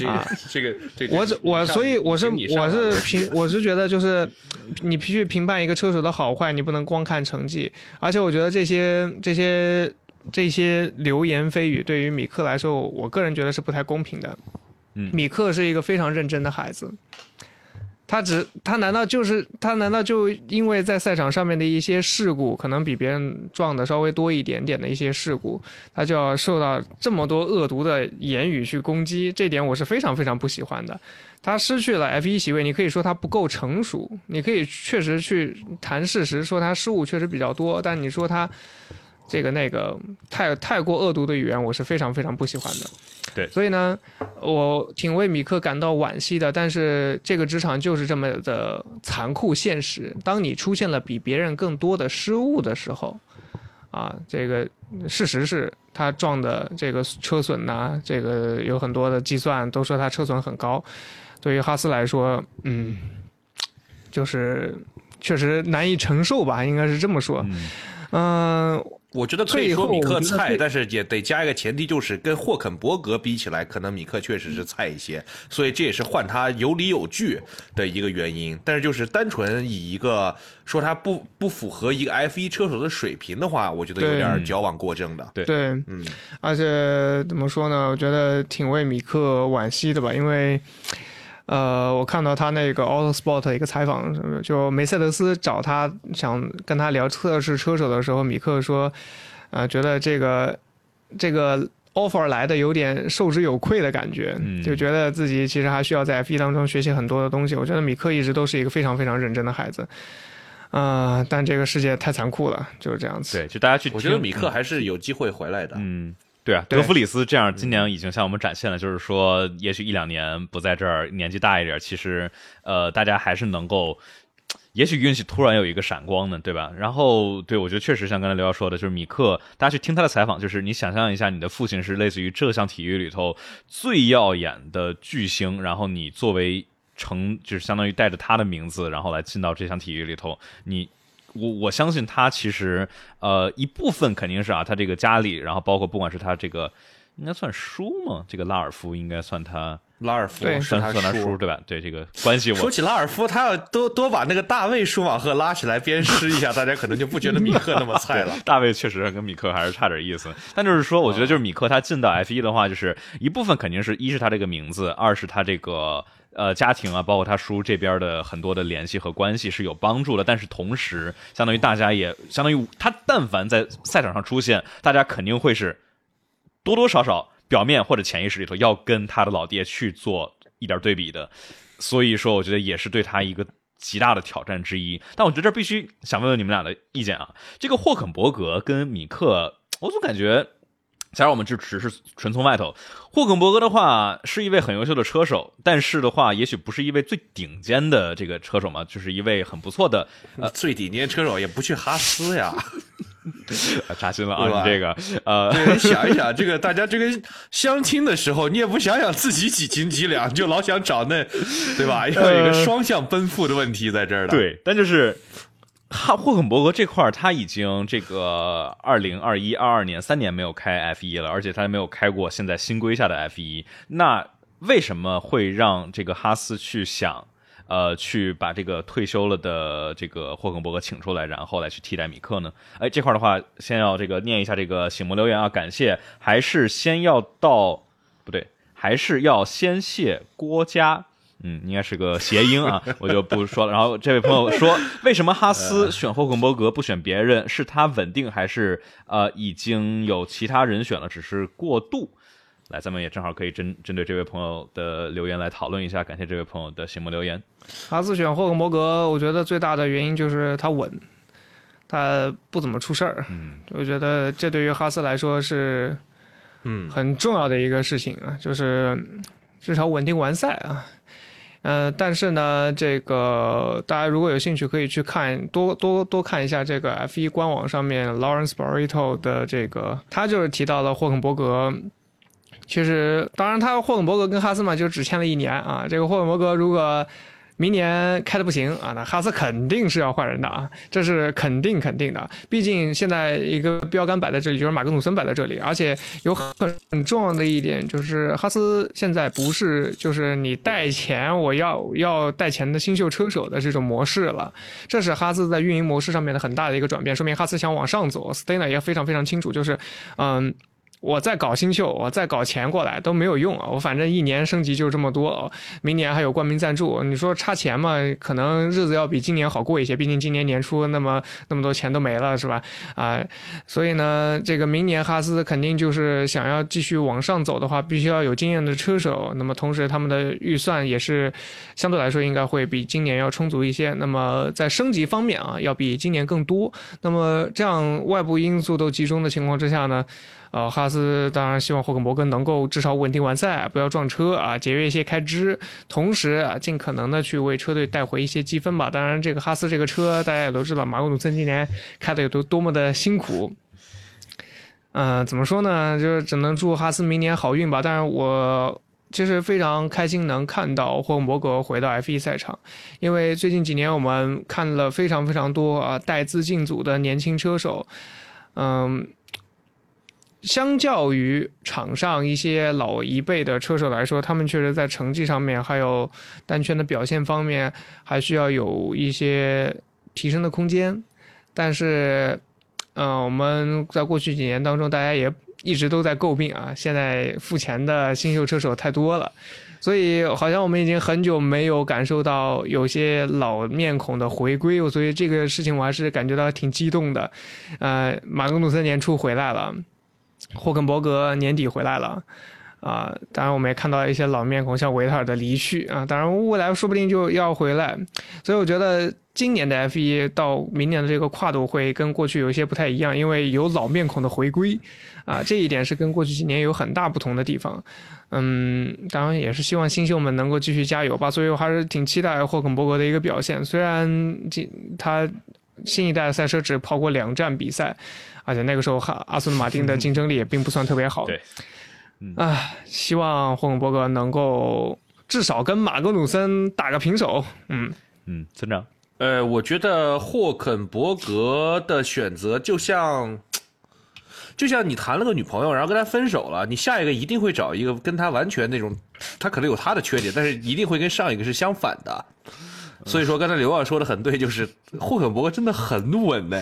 啊，这个这个，我我所以我是我是评 (laughs) 我是觉得就是你必须评判一个车手的好坏，你不能光看成绩。而且我觉得这些这些这些流言蜚语对于米克来说，我个人觉得是不太公平的。嗯，米克是一个非常认真的孩子。他只他难道就是他难道就因为在赛场上面的一些事故，可能比别人撞的稍微多一点点的一些事故，他就要受到这么多恶毒的言语去攻击？这点我是非常非常不喜欢的。他失去了 F 一席位，你可以说他不够成熟，你可以确实去谈事实，说他失误确实比较多，但你说他。这个那个太太过恶毒的语言，我是非常非常不喜欢的。对，所以呢，我挺为米克感到惋惜的。但是这个职场就是这么的残酷现实。当你出现了比别人更多的失误的时候，啊，这个事实是他撞的这个车损呐，这个有很多的计算都说他车损很高。对于哈斯来说，嗯，就是确实难以承受吧，应该是这么说。嗯。我觉得可以说米克菜，但是也得加一个前提，就是跟霍肯伯格比起来，可能米克确实是菜一些，所以这也是换他有理有据的一个原因。但是就是单纯以一个说他不不符合一个 F 一车手的水平的话，我觉得有点矫枉过正的。对对，嗯，而且怎么说呢？我觉得挺为米克惋惜的吧，因为。呃，我看到他那个 Auto Sport 一个采访，就梅赛德斯找他想跟他聊测试车手的时候，米克说，呃，觉得这个这个 offer 来的有点受之有愧的感觉，就觉得自己其实还需要在 F1 当中学习很多的东西。我觉得米克一直都是一个非常非常认真的孩子，啊，但这个世界太残酷了，就是这样子。对，就大家去，我觉得米克还是有机会回来的。嗯。对啊，德弗里斯这样今年已经向我们展现了，就是说，也许一两年不在这儿，年纪大一点，其实，呃，大家还是能够也许运气突然有一个闪光呢，对吧？然后，对我觉得确实像刚才刘耀说的，就是米克，大家去听他的采访，就是你想象一下，你的父亲是类似于这项体育里头最耀眼的巨星，然后你作为成，就是相当于带着他的名字，然后来进到这项体育里头，你。我我相信他其实，呃，一部分肯定是啊，他这个家里，然后包括不管是他这个，应该算叔吗？这个拉尔夫应该算他拉尔夫对算算他叔对吧？对这个关系我，说起拉尔夫，他要多多把那个大卫舒马赫拉起来鞭尸一下，(laughs) 大家可能就不觉得米克那么菜了。大卫确实跟米克还是差点意思，但就是说，我觉得就是米克他进到 F 一的话，就是一部分肯定是一是他这个名字，二是他这个呃家庭啊，包括他叔这边的很多的联系和关系是有帮助的。但是同时，相当于大家也相当于他但凡在赛场上出现，大家肯定会是多多少少表面或者潜意识里头要跟他的老爹去做一点对比的。所以说，我觉得也是对他一个极大的挑战之一。但我觉得这必须想问问你们俩的意见啊。这个霍肯伯格跟米克，我总感觉，假如我们就只是纯从外头，霍肯伯格的话是一位很优秀的车手，但是的话，也许不是一位最顶尖的这个车手嘛，就是一位很不错的最顶尖车手也不去哈斯呀，(laughs) 扎心了啊，你这个呃。对，想一想，(laughs) 这个大家这个相亲的时候，你也不想想自己几斤几两，就老想找那，对吧？(laughs) 要有一个双向奔赴的问题在这儿的。，对，但就是哈霍肯伯格这块儿他已经这个二零二一、二二年三年没有开 F 一了，而且他没有开过现在新规下的 F 一。那为什么会让这个哈斯去想？呃，去把这个退休了的这个霍肯伯格请出来，然后来去替代米克呢？哎，这块的话，先要这个念一下这个醒目留言啊，感谢，还是先要到不对，还是要先谢郭嘉。嗯，应该是个谐音啊，我就不说了。然后这位朋友说，为什么哈斯选霍肯伯格不选别人？是他稳定，还是呃已经有其他人选了，只是过渡？来，咱们也正好可以针针对这位朋友的留言来讨论一下。感谢这位朋友的醒目留言。哈斯选霍肯伯格，我觉得最大的原因就是他稳，他不怎么出事儿。嗯，(laughs) 我觉得这对于哈斯来说是嗯，很重要的一个事情啊，就是至少稳定完赛啊。呃，但是呢，这个大家如果有兴趣，可以去看多多多看一下这个 F 1官网上面 Lawrence Barreto 的这个，他就是提到了霍肯伯格。其实，当然，他霍肯伯格跟哈斯嘛就只签了一年啊。这个霍肯伯格如果明年开的不行啊，那哈斯肯定是要换人的啊，这是肯定肯定的。毕竟现在一个标杆摆在这里，就是马格努森摆在这里，而且有很很重要的一点就是哈斯现在不是就是你带钱我要要带钱的新秀车手的这种模式了，这是哈斯在运营模式上面的很大的一个转变，说明哈斯想往上走。s t a n a 也非常非常清楚，就是嗯。我再搞新秀，我再搞钱过来都没有用啊！我反正一年升级就这么多，明年还有冠名赞助，你说差钱嘛？可能日子要比今年好过一些，毕竟今年年初那么那么多钱都没了，是吧？啊、所以呢，这个明年哈斯肯定就是想要继续往上走的话，必须要有经验的车手。那么同时他们的预算也是相对来说应该会比今年要充足一些。那么在升级方面啊，要比今年更多。那么这样外部因素都集中的情况之下呢？呃，哈斯当然希望霍肯伯格能够至少稳定完赛，不要撞车啊，节约一些开支，同时啊，尽可能的去为车队带回一些积分吧。当然，这个哈斯这个车大家也都知道，马格努森今年开的有多多么的辛苦。嗯、怎么说呢？就是只能祝哈斯明年好运吧。但是我其实非常开心能看到霍肯伯格回到 F1 赛场，因为最近几年我们看了非常非常多啊带资进组的年轻车手，嗯。相较于场上一些老一辈的车手来说，他们确实在成绩上面还有单圈的表现方面，还需要有一些提升的空间。但是，嗯、我们在过去几年当中，大家也一直都在诟病啊，现在付钱的新秀车手太多了。所以好像我们已经很久没有感受到有些老面孔的回归，所以这个事情我还是感觉到挺激动的。呃，马格努森年初回来了，霍肯伯格年底回来了。啊，当然我们也看到一些老面孔，像维特尔的离去啊，当然未来说不定就要回来，所以我觉得今年的 F 一到明年的这个跨度会跟过去有一些不太一样，因为有老面孔的回归，啊，这一点是跟过去几年有很大不同的地方。嗯，当然也是希望新秀们能够继续加油吧。所以我还是挺期待霍肯伯格的一个表现，虽然今他新一代的赛车只跑过两站比赛，而且那个时候哈阿斯顿马丁的竞争力也并不算特别好。对，啊，希望霍肯伯格能够至少跟马格努森打个平手。嗯嗯，村长，呃，我觉得霍肯伯格的选择就像，(tsk) 就像你谈了个女朋友，然后跟她分手了，你下一个一定会找一个跟她完全那种，她可能有她的缺点，但是一定会跟上一个是相反的。所以说，刚才刘二说的很对，就是霍肯伯格真的很稳呢。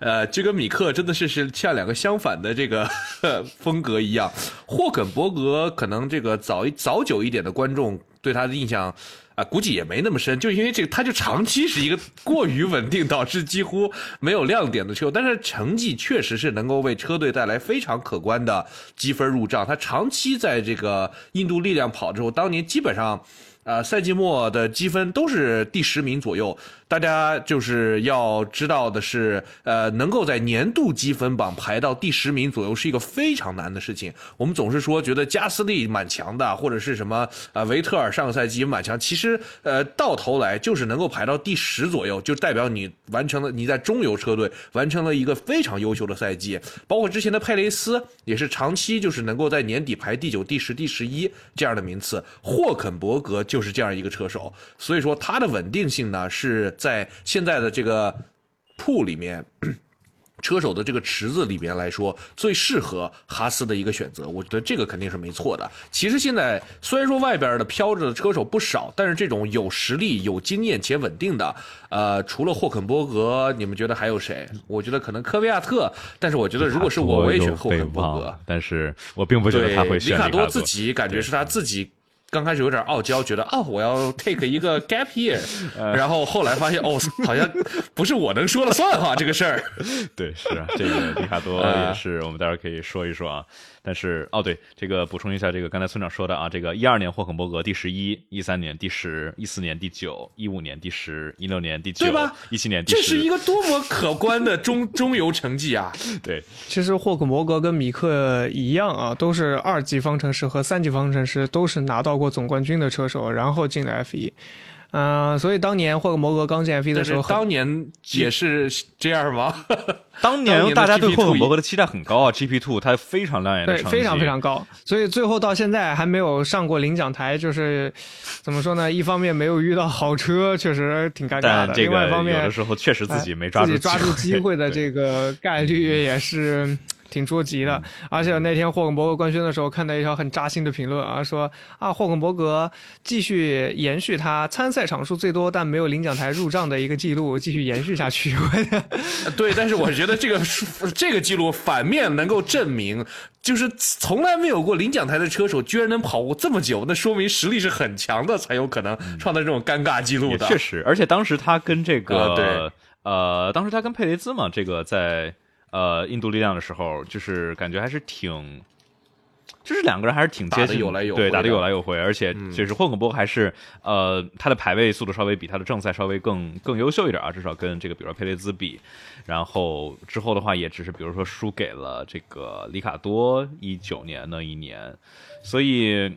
呃，这跟米克真的是是像两个相反的这个 (laughs) 风格一样。霍肯伯格可能这个早一早久一点的观众对他的印象啊、估计也没那么深，就因为这个他就长期是一个过于稳定，导致几乎没有亮点的车，但是成绩确实是能够为车队带来非常可观的积分入账。他长期在这个印度力量跑之后，当年基本上。啊，赛季末的积分都是第十名左右。大家就是要知道的是，呃，能够在年度积分榜排到第十名左右是一个非常难的事情。我们总是说觉得加斯利蛮强的，或者是什么呃维特尔上个赛季也蛮强，其实呃到头来就是能够排到第十左右，就代表你完成了你在中游车队完成了一个非常优秀的赛季。包括之前的佩雷斯也是长期就是能够在年底排第九、第十、第十一这样的名次。霍肯伯格就是这样一个车手，所以说他的稳定性呢是在现在的这个铺里面。(clears throat) 车手的这个池子里面来说，最适合哈斯的一个选择，我觉得这个肯定是没错的。其实现在虽然说外边的飘着的车手不少，但是这种有实力、有经验且稳定的，呃，除了霍肯伯格，你们觉得还有谁？我觉得可能科维亚特，但是我觉得如果是我，我也选霍肯伯格。但是我并不觉得他会选里卡多自己感觉是他自己。刚开始有点傲娇，觉得哦，我要 take 一个 (laughs) gap year，然后后来发现哦，好像不是我能说了算哈，这个事儿。(laughs) 对，是啊，这个里卡多 (laughs) 也是，我们待会儿可以说一说啊。但是哦，对，这个补充一下，这个刚才村长说的啊，这个一二年霍肯伯格第十一，一三年第十，一四年第九，一五年第十，一六年第九，对吧？一七年第十，这是一个多么可观的 (laughs) 中中游成绩啊！(laughs) 对，其实霍肯伯格跟米克一样啊，都是二级方程式和三级方程式都是拿到过总冠军的车手，然后进了 F 一。嗯，所以当年霍格摩格刚进 F 一的时候，当年也是这样吗？(laughs) 当年大家对霍格摩格的期待很高啊，GP Two 它非常亮眼的成绩，非常非常高。所以最后到现在还没有上过领奖台，就是怎么说呢？一方面没有遇到好车，确实挺尴尬的；另外一方面，有的时候确实自己没抓住自己抓住机会的这个概率也是。挺捉急的，而且那天霍肯伯格官宣的时候，看到一条很扎心的评论啊，说啊，霍肯伯格继续延续他参赛场数最多但没有领奖台入账的一个记录，继续延续下去。(laughs) 对，但是我觉得这个这个记录反面能够证明，就是从来没有过领奖台的车手居然能跑过这么久，那说明实力是很强的，才有可能创造这种尴尬记录的。确实，而且当时他跟这个对呃，当时他跟佩雷兹嘛，这个在。呃，印度力量的时候，就是感觉还是挺，就是两个人还是挺接近，有来有对，打的有来有回，而且就是霍肯伯格还是呃，他的排位速度稍微比他的正赛稍微更更优秀一点啊，至少跟这个比如说佩雷兹比，然后之后的话也只是比如说输给了这个里卡多一九年那一年，所以。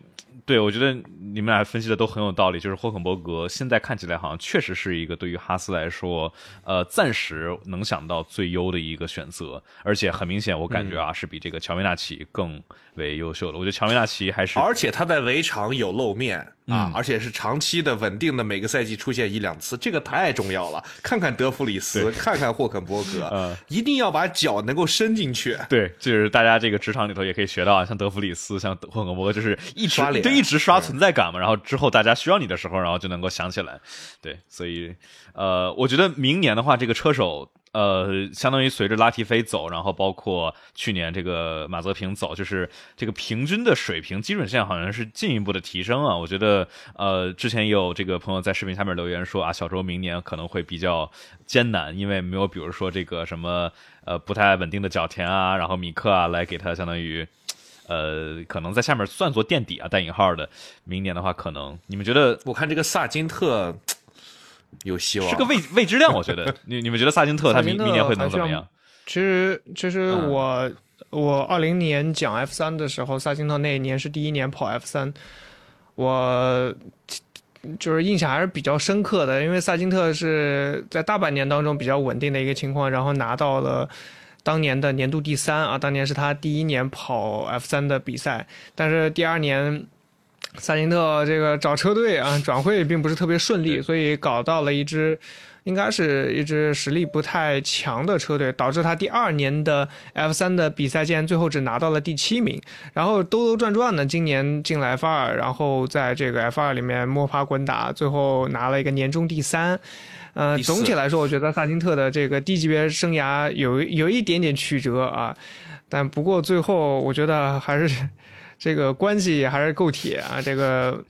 对，我觉得你们俩分析的都很有道理。就是霍肯伯格现在看起来好像确实是一个对于哈斯来说，呃，暂时能想到最优的一个选择。而且很明显，我感觉啊，是比这个乔维纳奇更为优秀的。我觉得乔维纳奇还是，而且他在围场有露面啊，而且是长期的、稳定的，每个赛季出现一两次，这个太重要了。看看德弗里斯，看看霍肯伯格，(laughs) 一定要把脚能够伸进去。对，就是大家这个职场里头也可以学到啊，像德弗里斯，像霍肯伯格，就是一直脸。就一直刷存在感嘛，然后之后大家需要你的时候，然后就能够想起来。对，所以呃，我觉得明年的话，这个车手呃，相当于随着拉提菲走，然后包括去年这个马泽平走，就是这个平均的水平基准线好像是进一步的提升啊。我觉得呃，之前也有这个朋友在视频下面留言说啊，小周明年可能会比较艰难，因为没有比如说这个什么呃不太稳定的角田啊，然后米克啊来给他相当于。呃，可能在下面算作垫底啊，带引号的。明年的话，可能你们觉得？我看这个萨金特，有希望，是个未未知量。我觉得，你你们觉得萨金特他明明年会能怎么样？其实，其实嗯我、我二零年讲 F 三的时候，萨金特那一年是第一年跑 F 三，我就是印象还是比较深刻的，因为萨金特是在大半年当中比较稳定的一个情况，然后拿到了。当年的年度第三啊，当年是他第一年跑 F 三的比赛，但是第二年萨金特这个找车队啊转会并不是特别顺利，所以搞到了一支应该是一支实力不太强的车队，导致他第二年的 F 三的比赛竟然最后只拿到了第七名。然后兜兜转转呢，今年进了 F 二，然后在这个 F 二里面摸爬滚打，最后拿了一个年终第三。呃，总体来说，我觉得萨金特的这个低级别生涯有有一点点曲折啊，但不过最后我觉得还是这个关系还是够铁啊，这个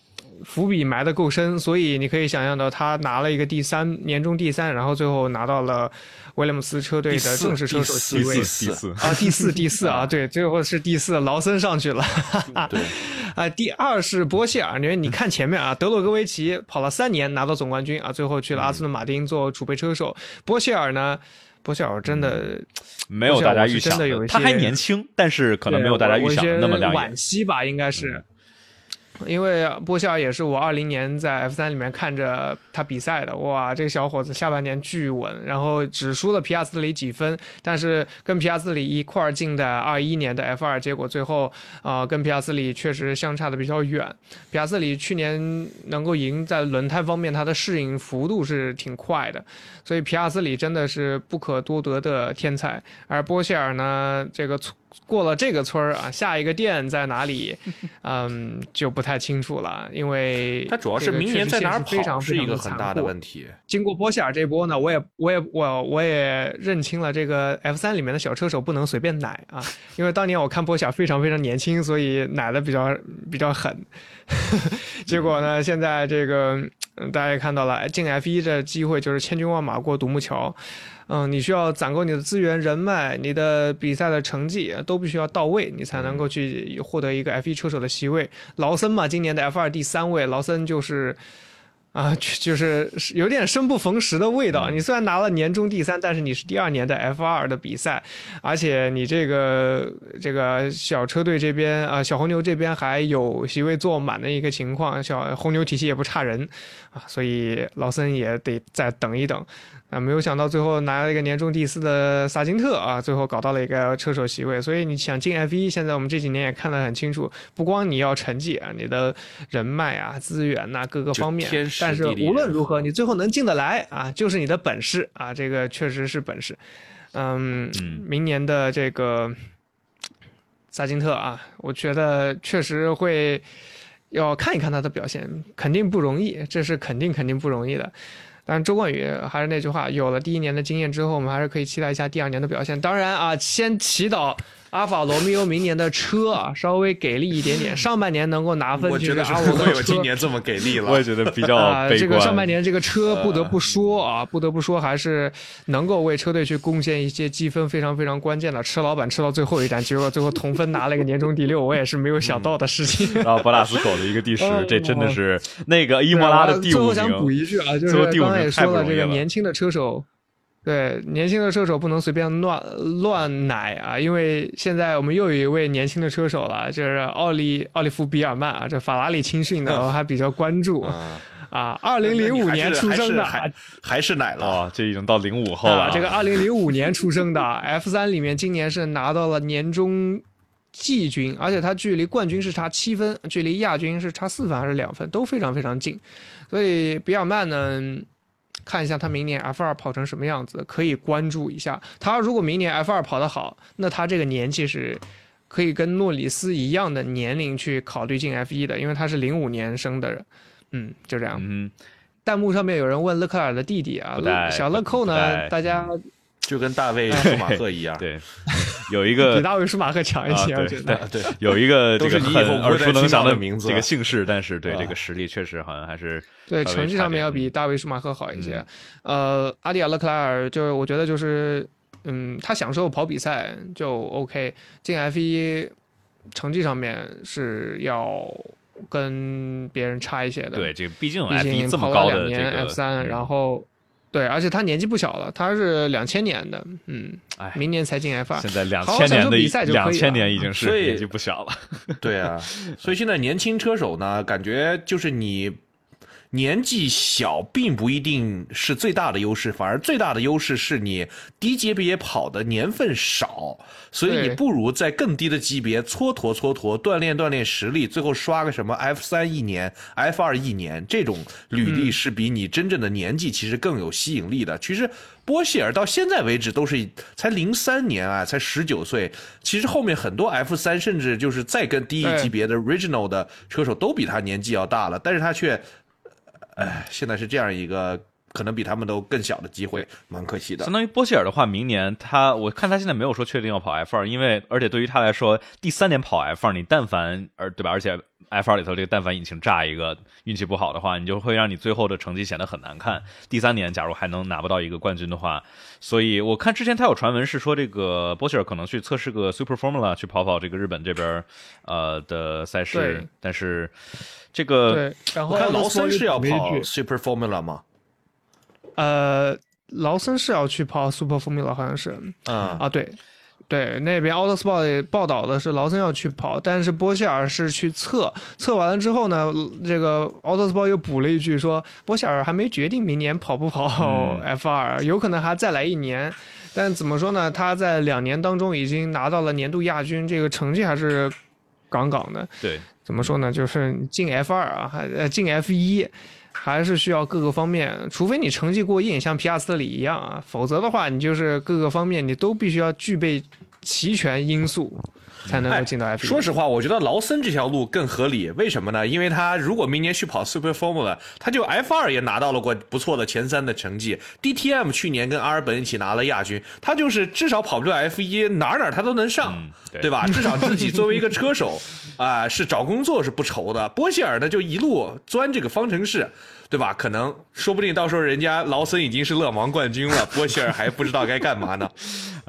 伏笔埋得够深，所以你可以想象到他拿了一个第三，年终第三，然后最后拿到了威廉姆斯车队的正式车手席位第第四，啊，第四，第四啊，对，最后是第四，劳森上去了。对，啊，第二是波切尔，因为你看前面啊，德洛格维奇跑了三年拿到总冠军啊，最后去了阿斯顿马丁做储备车手。波切尔呢，波切尔真的 (tsk) 没有大家预想真的有一些他还年轻，但是可能没有大家预想的那么亮眼惋。惜吧，应该是。因为波希尔也是我二零年在 F 三里面看着他比赛的，哇，这个小伙子下半年巨稳，然后只输了皮亚斯里几分，但是跟皮亚斯里一块儿进的二一年的 F 二，结果最后啊、跟皮亚斯里确实相差的比较远。皮亚斯里去年能够赢，在轮胎方面他的适应幅度是挺快的，所以皮亚斯里真的是不可多得的天才。而波希尔呢，这个过了这个村儿啊，下一个店在哪里，(laughs) 嗯，就不太清楚了，因为他主要是明年在哪非常跑是一个很大的。问题。经过波希尔这波呢，我也我也我我也认清了这个 F 三里面的小车手不能随便奶啊，(laughs) 因为当年我看波希尔非常非常年轻，所以奶的比较比较狠。(laughs) 结果呢，现在这个嗯大家也看到了，进 F 一的机会就是千军万马过独木桥。嗯，你需要攒够你的资源、人脉，你的比赛的成绩都必须要到位，你才能够去获得一个 F 一车手的席位。劳森嘛，今年的 F 二第三位，劳森就是。啊，(laughs) 就就是有点生不逢时的味道。你虽然拿了年终第三，但是你是第二年的 F 二的比赛，而且你这个这个小车队这边啊，小红牛这边还有席位坐满的一个情况，小红牛体系也不差人啊，所以劳森也得再等一等。啊，没有想到最后拿了一个年终第四的萨金特啊，最后搞到了一个车手席位。所以你想进 F 一，现在我们这几年也看得很清楚，不光你要成绩啊，你的人脉啊、资源呐、各个方面天，时但是无论如何，你最后能进得来啊，就是你的本事啊，这个确实是本事。嗯，嗯明年的这个萨金特啊，我觉得确实会要看一看他的表现，肯定不容易，这是肯定肯定不容易的。但是周冠宇还是那句话，有了第一年的经验之后，我们还是可以期待一下第二年的表现。当然啊，先祈祷阿尔法罗密欧明年的车啊稍微给力一点点，(laughs) 上半年能够拿分，我觉得是阿不会有今年这么给力了。我也觉得比较啊，悲观。这个上半年这个车不得不说啊，不得不说还是能够为车队去贡献一些积分，非常非常关键的。车老板吃到最后一站，结果最后同分拿了一个年终第六，我也是没有想到的事情。然后博拉斯口的一个第十哦，这真的是那个伊莫拉的第五名最后想补。一句啊，就是最后第五刚才也名说了这个年轻的车手。对年轻的车手不能随便乱乱奶啊，因为现在我们又有一位年轻的车手了，就是奥利奥利弗比尔曼啊，这法拉利青训的，我 (laughs) 还比较关注啊，啊。二零零五年出生的，还是还是奶了。哦，这已经到零五后了啊，这个二零零五年出生的 F 三里面，今年是拿到了年终季军，而且他距离冠军是差七分，距离亚军是差四分还是两分，都非常非常近。所以比尔曼呢，看一下他明年 F 二跑成什么样子，可以关注一下。他如果明年 F 二跑得好，那他这个年纪是。可以跟诺里斯一样的年龄去考虑进 F 一的，因为他是零五年生的人，嗯，就这样。嗯，弹幕上面有人问勒克尔的弟弟啊小勒寇呢？大家就跟大卫舒马赫一样。对，有一个 (laughs) 比大卫舒马赫强一些，啊我觉得。对，有一个这个都是你以后很耳熟能详的名字这个姓氏，但是对啊这个实力确实好像还是对，成绩上面要比大卫舒马赫好一些。呃，阿迪亚勒克莱尔就是我觉得就是，嗯，他享受跑比赛就 OK，进 F 一成绩上面是要跟别人差一些的。对，这个毕竟毕 F 一竟这么高跑了两年的这个 F 三，嗯然后对，而且他年纪不小了，他是两千年的，嗯哎，明年才进 F 二。现在两千年的比赛就可以两了千年已经是年纪不小了。(laughs) 对啊，所以现在年轻车手呢，感觉就是你年纪小，并不一定是最大的优势，反而最大的优势是你低级别跑的年份少，所以你不如在更低的级别蹉跎蹉跎，锻炼锻炼实力，最后刷个什么 F 三一年、F 二一年，这种履历是比你真正的年纪其实更有吸引力的。其实波希尔到现在为止都是才零三年啊，才十九岁。其实后面很多 F 三甚至就是再更低一级别的 Regional 的车手都比他年纪要大了，但是他却，哎，现在是这样一个可能比他们都更小的机会，蛮可惜的相。当于波希尔的话，明年他我看他现在没有说确定要跑 F 二，因为而且对于他来说，第三年跑 F 二，你但凡而对吧？而且 F 二里头这个但凡引擎炸一个，运气不好的话，你就会让你最后的成绩显得很难看。第三年假如还能拿不到一个冠军的话，所以我看之前他有传闻是说这个波希尔可能去测试个 Super Formula 去跑跑这个日本这边呃的赛事，但是这个对，然后我看劳森是要跑 Super Formula 吗？呃，劳森是要去跑 Super Formula，好像是嗯，啊，对。对，那边 Autosport 报道的是劳森要去跑，但是波希尔是去测，测完了之后呢，这个 Autosport 又补了一句说，波希尔还没决定明年跑不跑嗯 F 二、有可能还再来一年。但怎么说呢？他在两年当中已经拿到了年度亚军，这个成绩还是杠杠的。对怎么说呢？就是进 F 二啊，还呃进 F 一，还是需要各个方面，除非你成绩过硬，像皮亚斯特里一样啊，否则的话，你就是各个方面你都必须要具备齐全因素，才能够进到 F 一。说实话，我觉得劳森这条路更合理。为什么呢？因为他如果明年去跑 Super Formula，他就 F 二也拿到了过不错的前三的成绩。DTM 去年跟阿尔本一起拿了亚军，他就是至少跑不了 F 一，哪儿哪儿他都能上，嗯对对吧？至少自己作为一个车手 (laughs) 啊、是找工作是不愁的。波希尔呢，就一路钻这个方程式。对吧？可能说不定到时候人家劳森已经是勒芒冠军了，波希尔还不知道该干嘛呢。(laughs)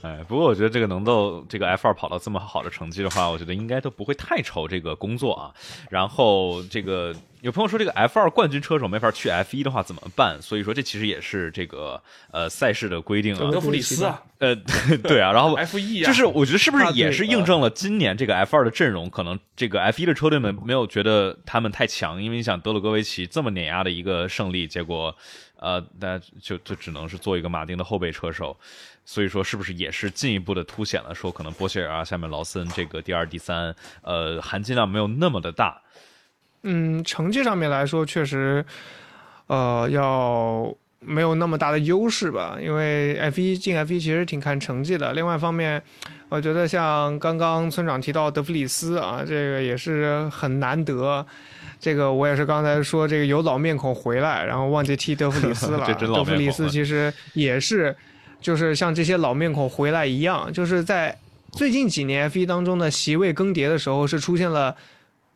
哎，不过我觉得这个能够这个 F 二跑到这么好的成绩的话，我觉得应该都不会太愁这个工作啊。然后这个有朋友说这个 F 二冠军车手没法去 F 一的话怎么办？所以说这其实也是这个呃赛事的规定啊德。弗里斯啊呃，(laughs) 对啊，然后，F 一啊，就是我觉得是不是也是印证了今年这个 F 二的阵容，可能这个 F 一的车队们没有觉得他们太强，因为你想德鲁戈维奇这么碾压的一个胜利，结果呃，大家就就只能是做一个马丁的后备车手，所以说是不是也是进一步的凸显了说可能波切尔啊，下面劳森这个第二、第三，呃，含金量没有那么的大。嗯，成绩上面来说，确实，呃，要没有那么大的优势吧。因为 F 一进 F 一其实挺看成绩的。另外一方面，我觉得像刚刚村长提到德弗里斯啊，这个也是很难得。这个我也是刚才说，这个有老面孔回来，然后忘记提德弗里斯了。(laughs) 这真老面孔德弗里斯其实也是，就是像这些老面孔回来一样，就是在最近几年 F 一当中的席位更迭的时候，是出现了。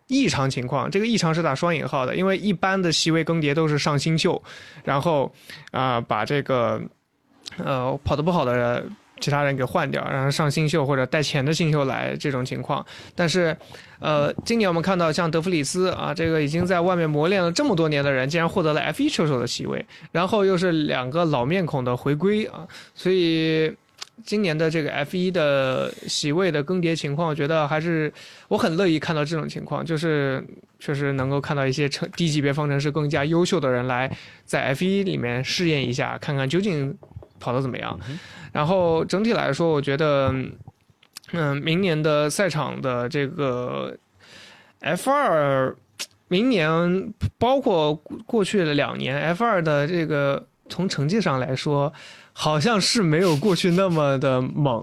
异常情况，这个异常是打双引号的，因为一般的席位更迭都是上新秀，然后啊、把这个呃跑得不好的其他人给换掉，然后上新秀或者带钱的新秀来这种情况。但是呃，今年我们看到像德弗里斯啊，这个已经在外面磨练了这么多年的人，竟然获得了 F1 车手的席位，然后又是两个老面孔的回归啊，所以。今年的这个 F 一的席位的更迭情况，我觉得还是我很乐意看到这种情况，就是确实能够看到一些成低级别方程式更加优秀的人来在 F 一里面试验一下，看看究竟跑得怎么样。然后整体来说，我觉得，嗯，明年的赛场的这个 F 二，明年包括过去的两年 F 二的这个从成绩上来说。好像是没有过去那么的猛，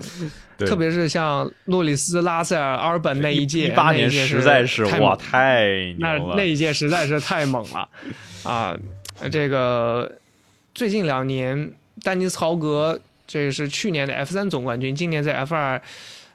对特别是像诺里斯、拉塞尔、阿尔本那一届，一八年实在是哇太牛那了，那一届实在是太猛了啊！这个最近两年，丹尼斯豪格这是去年的 F 三总冠军，今年在 F 二，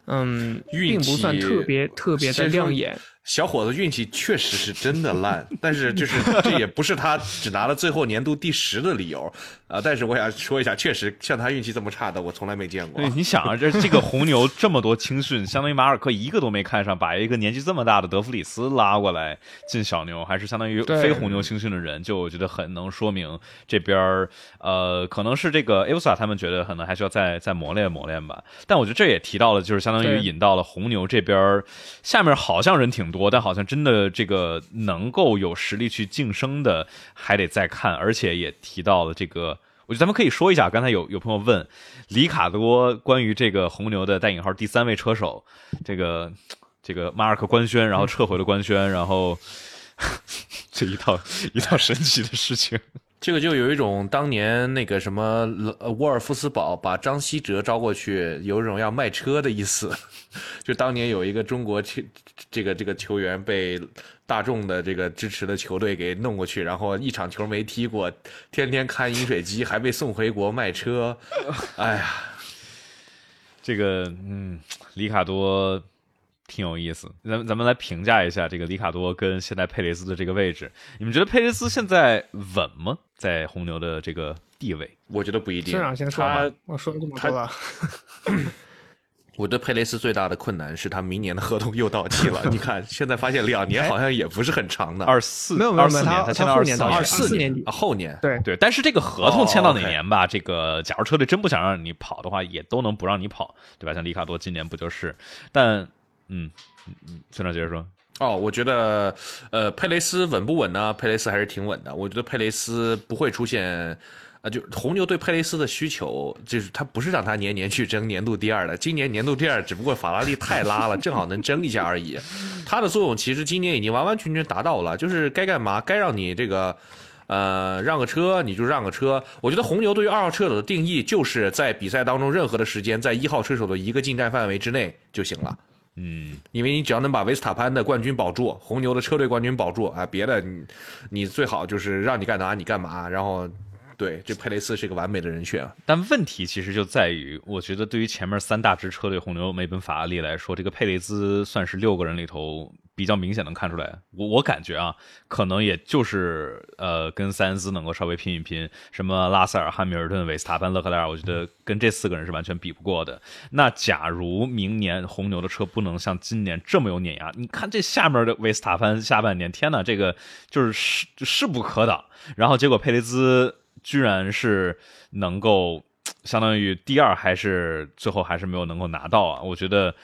嗯，并不算特别特别的亮眼。小伙子运气确实是真的烂，但是就是这也不是他只拿了最后年度第十的理由啊。但是我想说一下，确实像他运气这么差的，我从来没见过对，。你想啊，这这个红牛这么多青训，相当于马尔科一个都没看上，把一个年纪这么大的德弗里斯拉过来进小牛，还是相当于非红牛青训的人，就我觉得很能说明这边儿呃，可能是这个 a v s a 他们觉得可能还需要再再磨练磨练吧。但我觉得这也提到了，就是相当于引到了红牛这边下面好像人挺多，但好像真的这个能够有实力去晋升的还得再看，而且也提到了这个。我觉得咱们可以说一下，刚才有有朋友问里卡多关于这个红牛的带引号第三位车手，这个这个马尔克官宣，然后撤回了官宣，然后 (laughs) 这一套一套神奇的事情。这个就有一种当年那个什么沃尔夫斯堡把张稀哲招过去，有一种要卖车的意思。(laughs) 就当年有一个中国球这个这个球员被大众的这个支持的球队给弄过去，然后一场球没踢过，天天看饮水机，还被送回国卖车。哎呀，这个嗯，里卡多挺有意思。咱们咱们来评价一下这个里卡多跟现在佩雷斯的这个位置。你们觉得佩雷斯现在稳吗？在红牛的这个地位？我觉得不一定。村长先说吧，我说了这么多了，(coughs) 我对佩雷斯最大的困难是他明年的合同又到期了。你看，现在发现两年好像也不是很长的。二四没有没有二四年，没有他签到二四年到二四年底啊，后年对对，但是这个合同签到哪年吧？这个假如车队真不想让你跑的话，也都能不让你跑，对吧？像里卡多今年不就是？但嗯嗯嗯，村长接着说。哦，我觉得，呃，佩雷斯稳不稳呢？佩雷斯还是挺稳的。我觉得佩雷斯不会出现，呃，就红牛对佩雷斯的需求，就是他不是让他年年去争年度第二的。今年年度第二，只不过法拉利太拉了，正好能争一下而已。(laughs) 他的作用其实今年已经完完全全达到了，就是该干嘛，该让你这个。呃，让个车你就让个车。我觉得红牛对于二号车手的定义，就是在比赛当中任何的时间，在一号车手的一个进站范围之内就行了。嗯，因为你只要能把维斯塔潘的冠军保住，红牛的车队冠军保住啊，别的你你最好就是让你干嘛你干嘛，然后对，这佩雷斯是一个完美的人选。但问题其实就在于，我觉得对于前面三大支车队红牛、梅奔、法拉利来说，这个佩雷兹算是六个人里头比较明显能看出来。我我感觉啊，可能也就是呃跟塞恩斯能够稍微拼一拼，什么拉塞尔、汉密尔顿、韦斯塔潘、勒克莱尔，我觉得跟这四个人是完全比不过的。那假如明年红牛的车不能像今年这么有碾压，你看这下面的维斯塔潘下半年，天呐，这个就是势势不可挡。然后结果佩雷兹居然是能够相当于第二，还是最后还是没有能够拿到啊？我觉得。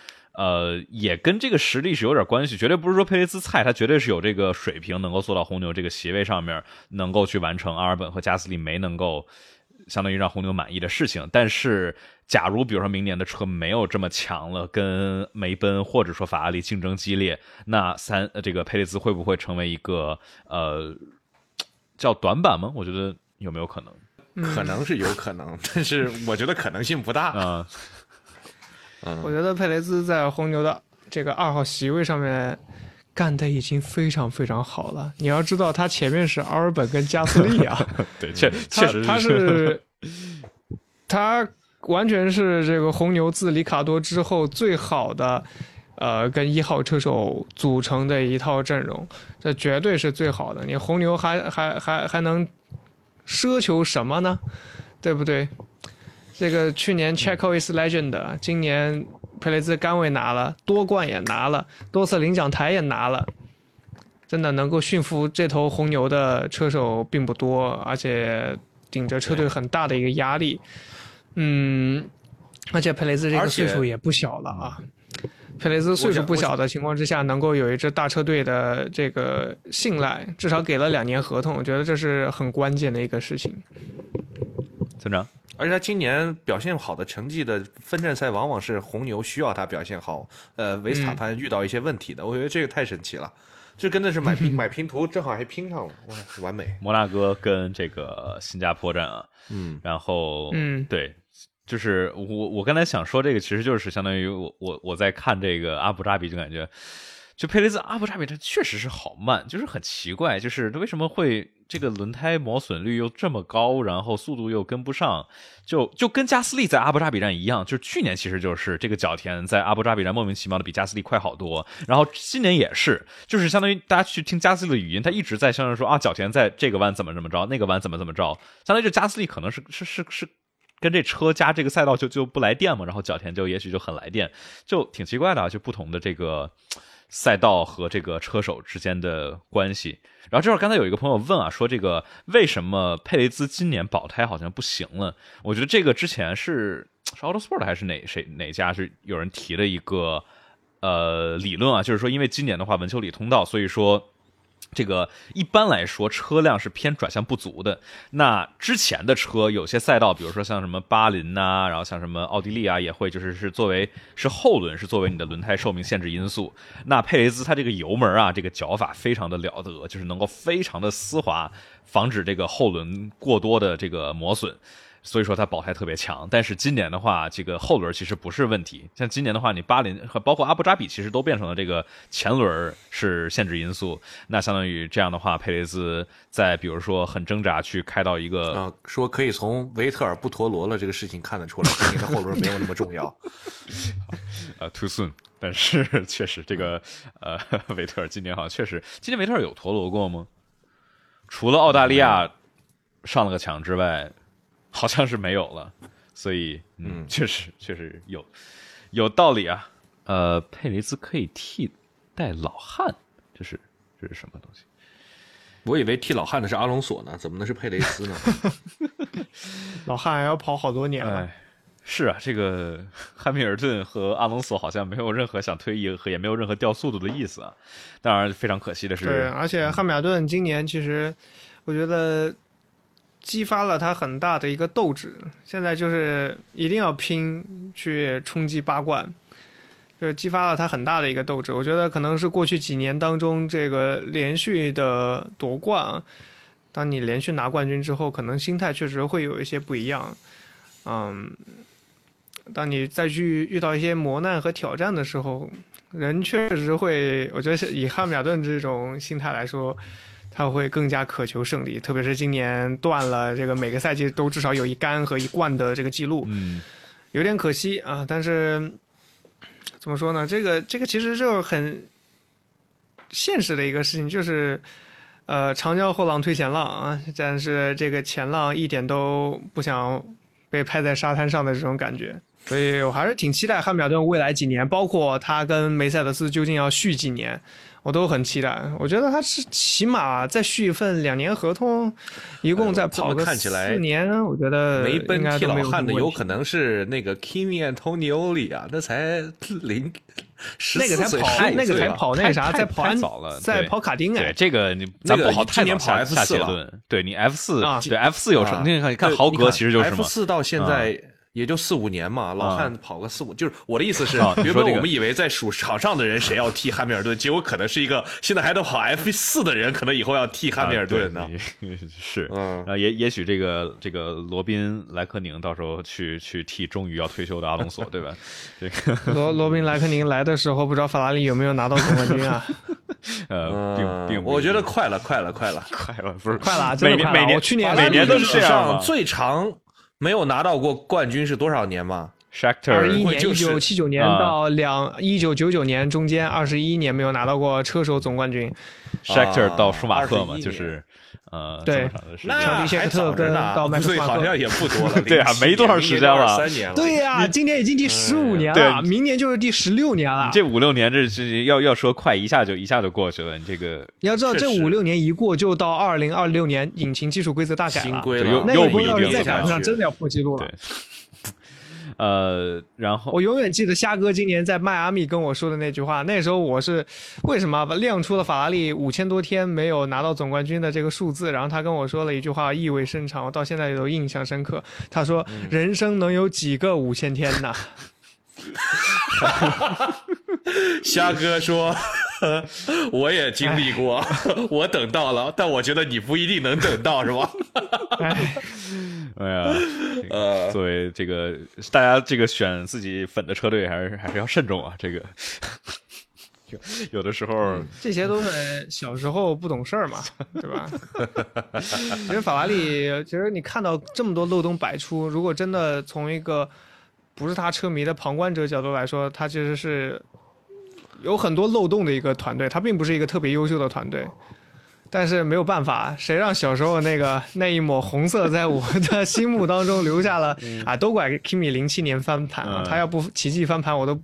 呃，也跟这个实力是有点关系，绝对不是说佩雷兹菜，他绝对是有这个水平，能够做到红牛这个席位上面，能够去完成阿尔本和加斯利没能够相当于让红牛满意的事情。但是，假如比如说明年的车没有这么强了，跟梅奔或者说法拉利竞争激烈，那三呃这个佩雷兹会不会成为一个呃叫短板吗？我觉得有没有可能？可能是有可能，但是我觉得可能性不大。啊、我觉得佩雷兹在红牛的这个二号席位上面干的已经非常非常好了。你要知道，他前面是阿尔本跟加斯利啊，(laughs) 对，确确实他是他完全是这个红牛自里卡多之后最好的。呃，跟一号车手组成的一套阵容，这绝对是最好的。你红牛还还还还能奢求什么呢？对不对？这个去年 Checo is legend，今年佩雷兹杆位拿了，多冠也拿了，多次领奖台也拿了，真的能够驯服这头红牛的车手并不多，而且顶着车队很大的一个压力。嗯，而且佩雷兹这个岁数也不小了啊。佩雷兹岁数不小的情况之下，能够有一支大车队的这个信赖，至少给了两年合同，我觉得这是很关键的一个事情。村长，而且他今年表现好的成绩的分站赛，往往是红牛需要他表现好，呃，维斯塔潘遇到一些问题的。我觉得这个太神奇了，这真的是买 (laughs) 拼买拼图，正好还拼上了，哇，完美。摩纳哥跟这个新加坡站啊，嗯，然后嗯对，就是我我刚才想说这个，其实就是相当于我我我在看这个阿布扎比，就感觉就佩雷兹阿布扎比，他确实是好慢，就是很奇怪，就是他为什么会这个轮胎磨损率又这么高，然后速度又跟不上，就就跟加斯利在阿布扎比站一样，就是去年其实就是这个角田在阿布扎比站莫名其妙的比加斯利快好多，然后今年也是，就是相当于大家去听加斯利的语音，他一直在相当于说啊，角田在这个弯怎么怎么着，那个弯怎么怎么着，相当于就加斯利可能是是是是。跟这车加这个赛道就就不来电嘛，然后角田就也许就很来电，就挺奇怪的，就不同的这个赛道和这个车手之间的关系。然后这会儿刚才有一个朋友问啊，说这个为什么佩雷兹今年保胎好像不行了？我觉得这个之前是是 Autosport 还是哪谁哪家是有人提了一个呃理论啊，就是说因为今年的话文丘里通道，所以说。这个一般来说车辆是偏转向不足的。那之前的车有些赛道，比如说像什么巴林呐，然后像什么奥地利啊，也会就是是作为是后轮是作为你的轮胎寿命限制因素。那佩雷兹它这个油门啊，这个脚法非常的了得，就是能够非常的丝滑，防止这个后轮过多的这个磨损。所以说它保胎特别强，但是今年的话，这个后轮其实不是问题。像今年的话，你巴林和包括阿布扎比，其实都变成了这个前轮是限制因素。那相当于这样的话，佩雷兹在比如说很挣扎去开到一个啊，说可以从维特尔不陀螺了这个事情看得出来，今年的后轮没有那么重要。(laughs) 呃，too soon。但是确实这个呃，维特尔今年好像确实，今年维特尔有陀螺过吗？除了澳大利亚上了个墙之外。好像是没有了，所以嗯，确实确实有有道理啊。呃，佩雷兹可以替代老汉，这是这是什么东西？我以为替老汉的是阿隆索呢，怎么能是佩雷斯呢？(laughs) 老汉还要跑好多年了。是啊，这个汉密尔顿和阿隆索好像没有任何想退役和也没有任何掉速度的意思啊。当然，非常可惜的是，对，而且汉密尔顿今年其实我觉得。激发了他很大的一个斗志，现在就是一定要拼去冲击八冠，就是激发了他很大的一个斗志。我觉得可能是过去几年当中这个连续的夺冠，当你连续拿冠军之后，可能心态确实会有一些不一样。嗯，当你再去遇到一些磨难和挑战的时候，人确实会，我觉得是以汉密尔顿这种心态来说。他会更加渴求胜利，特别是今年断了这个每个赛季都至少有一杆和一冠的这个记录，嗯，有点可惜啊。但是怎么说呢？这个这个其实就很现实的一个事情，就是呃，长江后浪推前浪啊，但是这个前浪一点都不想被拍在沙滩上的这种感觉，所以我还是挺期待汉密尔顿未来几年，包括他跟梅赛德斯究竟要续几年。我都很期待，我觉得他是起码再续一份两年合同，一共再跑个四年，我觉得梅奔替老汉的有可能是那个 Kimi Antonio 啊，那才零那个才跑那个才跑那个啥，在跑早了，在跑卡丁哎，这个你咱不好太年跑 F 四了，对你 F 四对 F 四有什么？你看你看豪格其实就是 F 四到现在。也就四五年嘛，老汉跑个四五，就是我的意思是，原本我们以为在数场上的人谁要替汉密尔顿，结果可能是一个现在还能跑 F 四的人，可能以后要替汉密尔顿呢。是，啊，(laughs) 也也许这个这个罗宾莱克宁到时候去去替终于要退休的阿隆索，对吧？这个罗罗宾莱克宁来的时候，不知道法拉利有没有拿到总冠军啊？(laughs) 呃，并并我觉得快了，快了，快了，快了，(laughs) 不是快了，每年每年去年每年都是这样最长。没有拿到过冠军是多少年吗二一年，一九七九年到两一九九九年中间二十一年没有拿到过车手总冠军。Shachter 到舒马赫嘛，就是呃，对，那谢克特跟到麦克好像也不多了。(laughs) 对啊，没多长时间了，三年了。对呀，今年已经第十五年了，明年就是第十六年了。这五六年，这是要要说快，一下就一下就过去了。你这个你要知道，这五六年一过，就到二零二六年引擎技术规则大改了，又又不一定再赶上真的要破纪录了。呃，然后我永远记得虾哥今年在迈阿密跟我说的那句话。那时候我是为什么亮出了法拉利五千多天没有拿到总冠军的这个数字？然后他跟我说了一句话，意味深长，我到现在都印象深刻。他说：“人生能有几个五千天呢？” (laughs) 虾哥说：“ (laughs) 我也经历过，(laughs) 我等到了，但我觉得你不一定能等到，是吧？”哎呀，呃，作为这个大家这个选自己粉的车队，还是还是要慎重啊。这个有的时候，这些都是小时候不懂事儿嘛，对吧？其实法拉利，其实你看到这么多漏洞百出，如果真的从一个不是他车迷的旁观者角度来说，他其实是有很多漏洞的一个团队，他并不是一个特别优秀的团队。但是没有办法，谁让小时候那个那一抹红色在我的心目当中留下了啊？都怪 Kimi 零七年翻盘啊！他要不奇迹翻盘，我都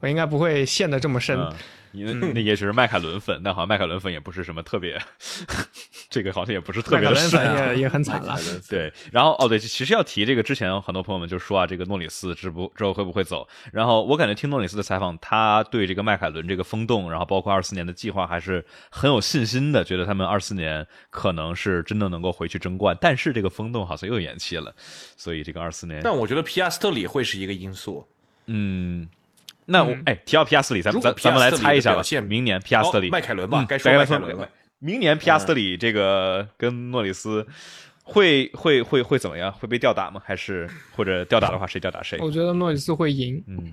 我应该不会陷得这么深。因为那也许是迈凯伦粉，但好像迈凯伦粉也不是什么特别，(laughs) 这个好像也不是特别的粉也也很惨了。对，然后哦对，其实要提这个之前很多朋友们就说啊，这个诺里斯之不之后会不会走？然后我感觉听诺里斯的采访，他对这个迈凯伦这个风洞，然后包括二四年的计划还是很有信心的，觉得他们二四年可能是真的能够回去争冠。但是这个风洞好像又延期了，所以这个二四年，但我觉得皮亚斯特里会是一个因素。嗯。那我哎，提到皮亚斯里，咱咱咱们来猜一下吧。明年皮亚斯特里，迈凯伦吧，该说迈凯伦。明年皮亚斯特里这个跟诺里斯会会会会怎么样？会被吊打吗？还是或者吊打的话，谁吊打谁？我觉得诺里斯会赢。嗯，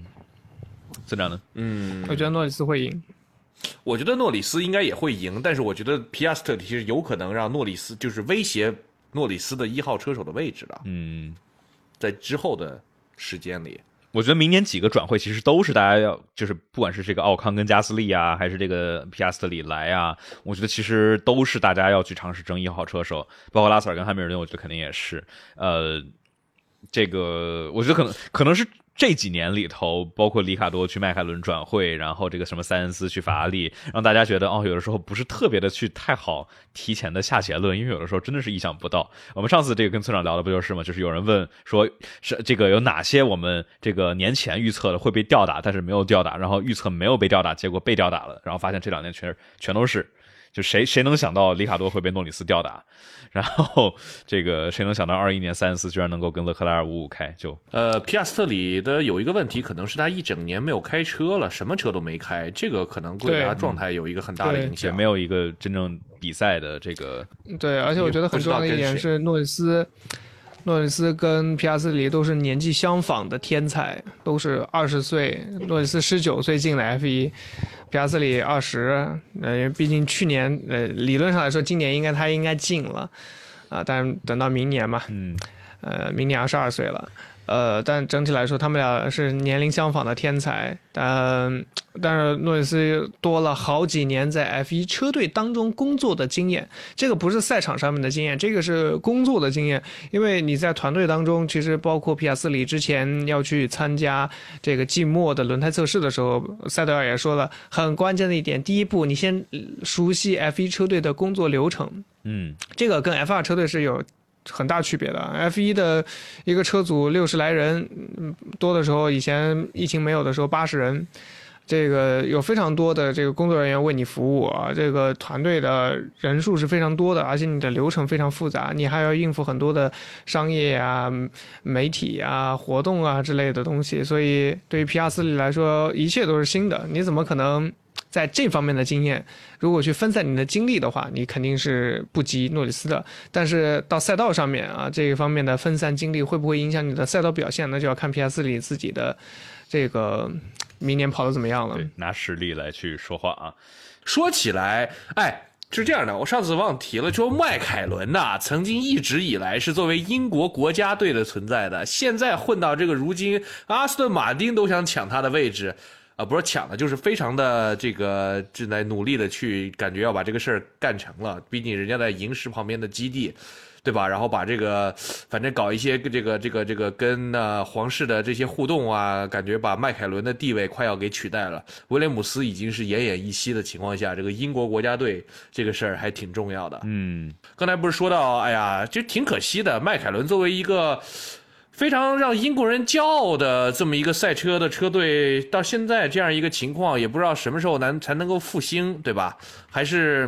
村长呢？嗯，我觉得诺里斯会赢。我觉得诺里斯应该也会赢，但是我觉得皮亚斯特里其实有可能让诺里斯就是威胁诺里斯的一号车手的位置的。嗯，在之后的时间里。我觉得明年几个转会其实都是大家要，就是不管是这个奥康跟加斯利啊，还是这个皮亚斯特里来啊，我觉得其实都是大家要去尝试争一号车手，包括拉塞尔跟汉密尔顿，我觉得肯定也是。呃，这个我觉得可能可能是。这几年里头，包括里卡多去迈凯伦转会，然后这个什么塞恩斯去法拉利，让大家觉得哦，有的时候不是特别的去太好提前的下结论，因为有的时候真的是意想不到。我们上次这个跟村长聊的不就是吗？就是有人问说，是这个有哪些我们这个年前预测的会被吊打，但是没有吊打，然后预测没有被吊打，结果被吊打了，然后发现这两年全全都是。就谁谁能想到里卡多会被诺里斯吊打，然后这个谁能想到二一年塞恩斯居然能够跟勒克莱尔五五开？就呃皮亚斯特里的有一个问题，可能是他一整年没有开车了，什么车都没开，这个可能对他状态有一个很大的影响，没有一个真正比赛的这个。对，而且我觉得很重要的一点是诺里斯，诺里斯跟皮亚斯里都是年纪相仿的天才，都是二十岁，诺里斯十九岁进了 F 一。皮亚斯里二十，呃，毕竟去年，呃，理论上来说，今年应该他应该进了，啊，但等到明年嘛，嗯，呃，明年二十二岁了。呃，但整体来说，他们俩是年龄相仿的天才，但但是诺里斯多了好几年在 F1 车队当中工作的经验，这个不是赛场上面的经验，这个是工作的经验。因为你在团队当中，其实包括皮亚斯里之前要去参加这个季末的轮胎测试的时候，塞德尔也说了，很关键的一点，第一步你先熟悉 F1 车队的工作流程，嗯，这个跟 F2 车队是有。很大区别的，F 一的一个车组六十来人，多的时候以前疫情没有的时候八十人，这个有非常多的这个工作人员为你服务啊，这个团队的人数是非常多的，而且你的流程非常复杂，你还要应付很多的商业啊、媒体啊、活动啊之类的东西，所以对于皮亚斯里来说，一切都是新的，你怎么可能？在这方面的经验，如果去分散你的精力的话，你肯定是不及诺里斯的。但是到赛道上面啊，这一方面的分散精力会不会影响你的赛道表现？那就要看 P.S. 里自己的这个明年跑的怎么样了。拿实力来去说话啊。说起来，哎，是这样的，我上次忘提了，说迈凯伦呐，曾经一直以来是作为英国国家队的存在的，现在混到这个如今，阿斯顿马丁都想抢他的位置。啊，不是抢的，就是非常的这个正在努力的去感觉要把这个事儿干成了。毕竟人家在银石旁边的基地，对吧？然后把这个反正搞一些这个这个这个跟呃皇室的这些互动啊，感觉把迈凯伦的地位快要给取代了。威廉姆斯已经是奄奄一息的情况下，这个英国国家队这个事儿还挺重要的。嗯，刚才不是说到，哎呀，就挺可惜的，迈凯伦作为一个。非常让英国人骄傲的这么一个赛车的车队，到现在这样一个情况，也不知道什么时候能才能够复兴，对吧？还是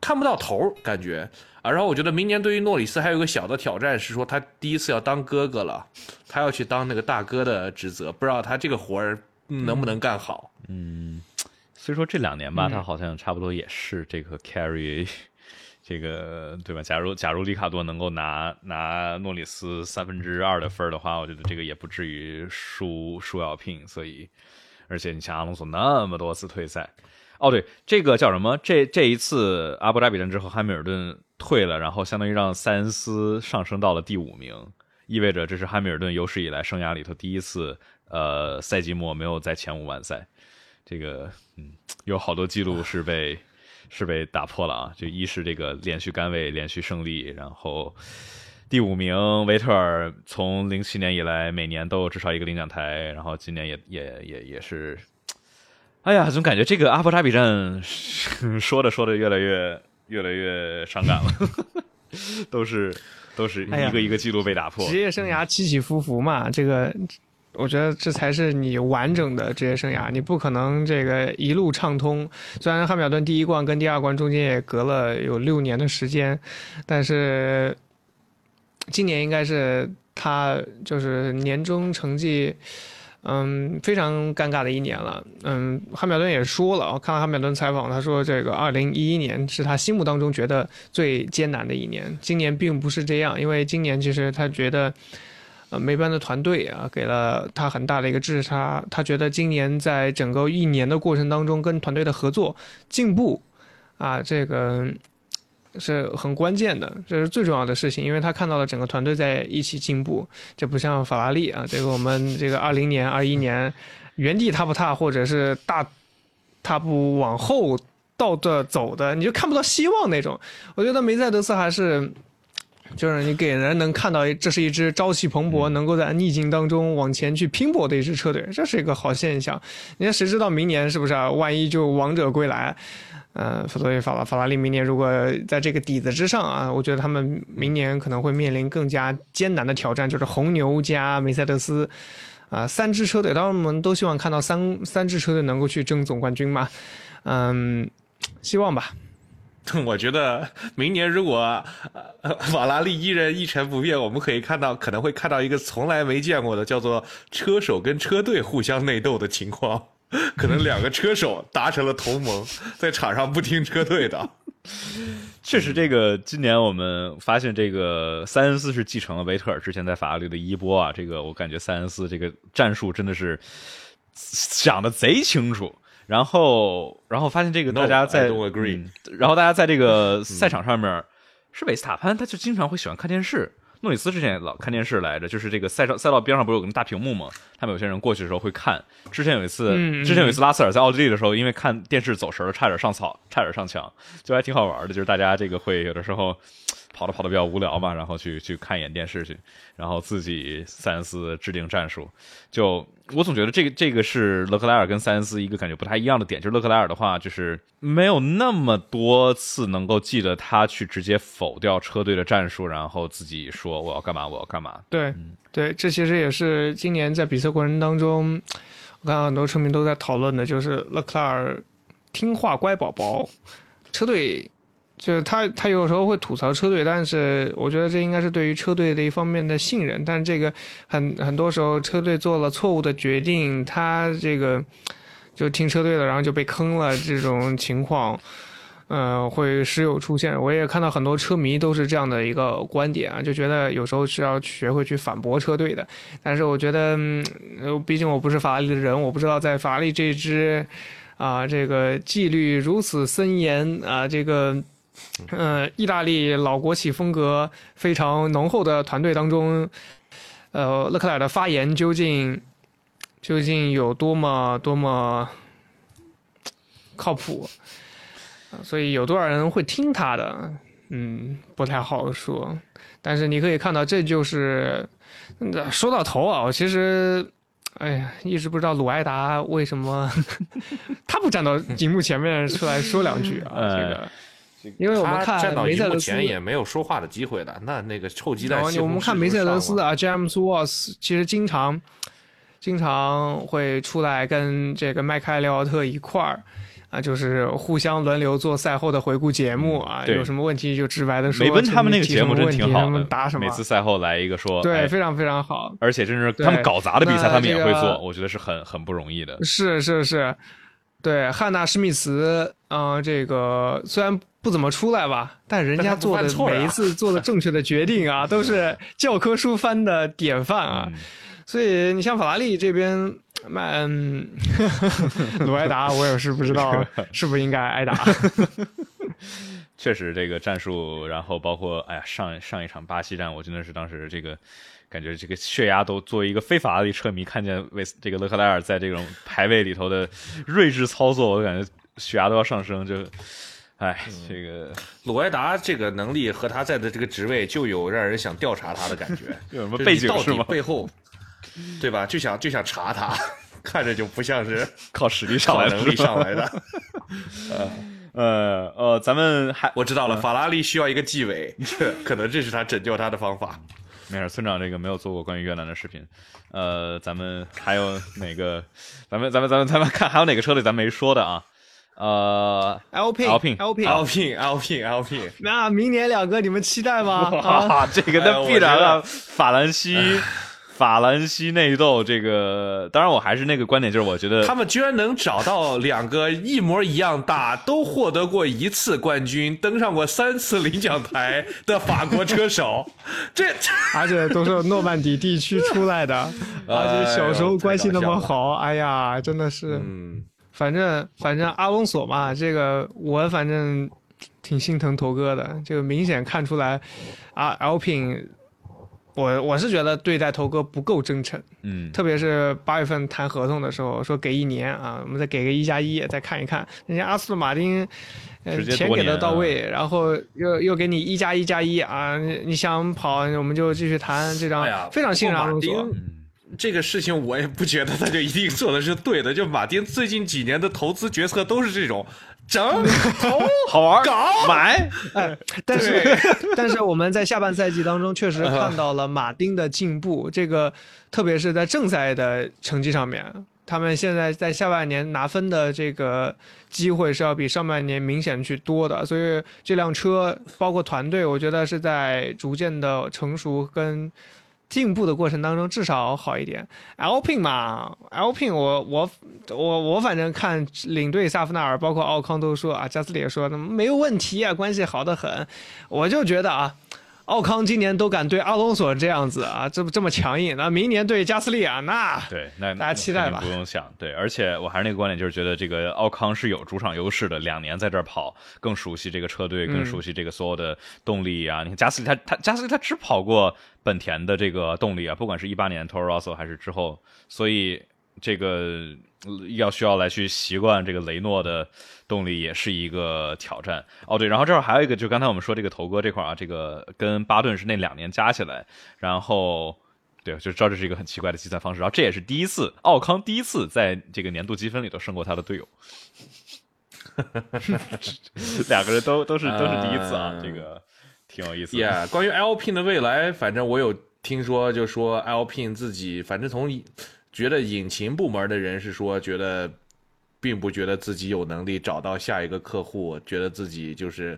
看不到头感觉啊。然后我觉得明年对于诺里斯还有个小的挑战，是说他第一次要当哥哥了，他要去当那个大哥的职责，不知道他这个活儿能不能干好。嗯，所以说这两年吧，他好像差不多也是这个 carry。这个对吧？假如假如里卡多能够拿拿诺里斯三分之二的分的话，我觉得这个也不至于输输要拼。所以，而且你像阿隆索那么多次退赛，哦，对，这个叫什么？这这一次阿布扎比站之后，汉密尔顿退了，然后相当于让塞恩斯上升到了第五名，意味着这是汉密尔顿有史以来生涯里头第一次，呃，赛季末没有在前五完赛。这个，嗯，有好多记录是被是被打破了啊！就一是这个连续杆位、连续胜利，然后第五名维特尔从零七年以来每年都有至少一个领奖台，然后今年也也也也是。哎呀，总感觉这个阿布扎比站 (laughs) 说着说着越来越越来越伤感了，(laughs) 都是都是一个一个记录被打破。职业生涯起起伏伏嘛，这个我觉得这才是你完整的职业生涯，你不可能这个一路畅通。虽然汉密尔顿第一冠跟第二冠中间也隔了有六年的时间，但是今年应该是他就是年终成绩。嗯，非常尴尬的一年了。嗯，汉密尔顿也说了，我看了汉密尔顿采访，他说这个二零一一年是他心目当中觉得最艰难的一年。今年并不是这样，因为今年其实他觉得，呃，梅班的团队啊给了他很大的一个支持。他他觉得今年在整个一年的过程当中，跟团队的合作进步，啊，这个。是很关键的，这是最重要的事情，因为他看到了整个团队在一起进步。这不像法拉利啊，这个我们这个二零年、二一年原地踏步踏，或者是大踏步往后倒着走的，你就看不到希望那种。我觉得梅赛德斯还是，就是你给人能看到这是一支朝气蓬勃、能够在逆境当中往前去拼搏的一支车队，这是一个好现象。你看，谁知道明年是不是啊？万一就王者归来？呃，所以法拉法拉利明年如果在这个底子之上啊，我觉得他们明年可能会面临更加艰难的挑战，就是红牛加梅赛德斯，啊，三支车队，当然我们都希望看到三三支车队能够去争总冠军嘛，嗯，希望吧。(laughs) 我觉得明年如果呃法拉利依然一成不变，我们可以看到可能会看到一个从来没见过的叫做车手跟车队互相内斗的情况。(laughs) 可能两个车手达成了同盟，在场上不听车队的。(laughs) 确实，这个今年我们发现，这个塞恩斯是继承了维特尔之前在法拉利的衣钵啊。这个我感觉塞恩斯这个战术真的是想的贼清楚。然后，然后发现这个大家在，然后大家在这个赛场上面，是维斯塔潘，他就经常会喜欢看电视。诺里斯之前也老看电视来着，就是这个赛道赛道边上不是有个大屏幕吗？他们有些人过去的时候会看。之前有一次，之前有一次拉塞尔在奥地利的时候，因为看电视走神了，差点上草，差点上墙，就还挺好玩的。就是大家这个会有的时候。跑着跑着比较无聊嘛，然后去去看一眼电视去，然后自己塞恩斯制定战术。就我总觉得这个这个是勒克莱尔跟塞恩斯一个感觉不太一样的点，就是勒克莱尔的话，就是没有那么多次能够记得他去直接否掉车队的战术，然后自己说我要干嘛我要干嘛。对对，这其实也是今年在比赛过程当中，我看很多车迷都在讨论的，就是勒克莱尔听话乖宝宝，车队。就是他，他有时候会吐槽车队，但是我觉得这应该是对于车队的一方面的信任。但这个很很多时候，车队做了错误的决定，他这个就听车队的，然后就被坑了。这种情况，呃，会时有出现。我也看到很多车迷都是这样的一个观点啊，就觉得有时候是要学会去反驳车队的。但是我觉得，嗯，毕竟我不是法拉利的人，我不知道在法拉利这支啊，这个纪律如此森严啊，这个。嗯，意大利老国企风格非常浓厚的团队当中，呃，勒克莱尔的发言究竟究竟有多么多么靠谱？所以有多少人会听他的？嗯，不太好说。但是你可以看到，这就是说到头啊，其实哎呀，一直不知道鲁埃达为什么 (laughs) 他不站到荧幕前面出来说两句啊？这个。因为我们看梅赛德斯也没有说话的机会的，那那个臭鸡蛋。我们看梅赛德斯啊，James Walls 其实经常经常会出来跟这个迈凯利奥特一块儿啊，就是互相轮流做赛后的回顾节目啊，有什么问题就直白的说。梅奔他们那个节目真挺好的，答什么？每次赛后来一个说，对，非常非常好。而且真是他们搞砸的比赛，他们也会做，我觉得是很很不容易的。是是是，对，汉娜施密斯，嗯，这个虽然。不怎么出来吧，但人家做的每一次做的正确的决定啊，(laughs) 都是教科书般的典范啊。所以你像法拉利这边，曼嗯，(laughs) 鲁埃达，我也是不知道 (laughs) 是不是应该挨打。确实，这个战术，然后包括哎呀，上上一场巴西战，我真的是当时这个感觉，这个血压都作为一个非法拉利车迷，看见维斯这个勒克莱尔在这种排位里头的睿智操作，我感觉血压都要上升。就，哎，这个鲁埃达这个能力和他在的这个职位，就有让人想调查他的感觉。(laughs) 有什么背景到底是吗？背后，对吧？就想就想查他，(laughs) 看着就不像是 (laughs) 靠实力上来的，靠能力上来的。呃呃，咱们还我知道了，法拉利需要一个纪委，可能这是他拯救他的方法。没事，村长这个没有做过关于越南的视频。呃，咱们还有哪个？咱们咱们咱们咱们看还有哪个车队咱没说的啊？呃 L P Alpine L P L P L P L P，那明年两个你们期待吗？啊，哇，这个哎那必然了。法兰西，法兰西内斗，这个当然我还是那个观点，就是我觉得他们居然能找到两个一模一样大、都获得过一次冠军、登上过三次领奖台的法国车手，(laughs) 这而且都是诺曼底地区出来的，(laughs) 而且小时候关系那么好，哎呀，真的是，嗯，反正反正阿隆索嘛，这个我反正挺心疼头哥的，这个明显看出来，啊，Alpine，我我是觉得对待头哥不够真诚，嗯，特别是八月份谈合同的时候说给一年啊，我们再给个一加一，再看一看。人家阿斯顿马丁，呃钱给的到位，然后又又给你一加一加一啊，你你想跑我们就继续谈这张哎，非常信任阿隆索。马丁这个事情我也不觉得他就一定做的是对的，就马丁最近几年的投资决策都是这种整 (laughs) 投好玩，搞买，但是 (laughs) 但是我们在下半赛季当中确实看到了马丁的进步，这个特别是在正赛的成绩上面。他们现在在下半年拿分的这个机会是要比上半年明显去多的，所以这辆车包括团队，我觉得是在逐渐的成熟跟进步的过程当中，至少好一点。L pin 嘛，L pin 我我我我反正看领队萨夫纳尔，包括奥康都说啊，加斯里也说那没有问题啊，关系好的很。我就觉得啊。奥康今年都敢对阿隆索这样子啊，这么这么强硬，那明年对加斯利啊，那对，那大家期待吧。不用想，对，而且我还是那个观点，就是觉得这个奥康是有主场优势的，两年在这儿跑，更熟悉这个车队，更熟悉这个所有的动力啊。你看加斯利他他加斯利他只跑过本田的这个动力啊，不管是一八年 Toro Rosso 还是之后，所以这个呃要需要来去习惯这个雷诺的动力也是一个挑战哦。对，然后这儿还有一个，就刚才我们说这个头哥这块啊，这个跟巴顿是那两年加起来，然后。对，就知道这是一个很奇怪的计算方式，然后这也是第一次，奥康第一次在这个年度积分里头胜过他的队友，(laughs) 两个人都都是都是第一次啊，嗯这个挺有意思的。Yeah，关于 Alpine 的未来，反正我有听说，就说 Alpine 自己，反正从觉得引擎部门的人是说，觉得并不觉得自己有能力找到下一个客户，觉得自己就是。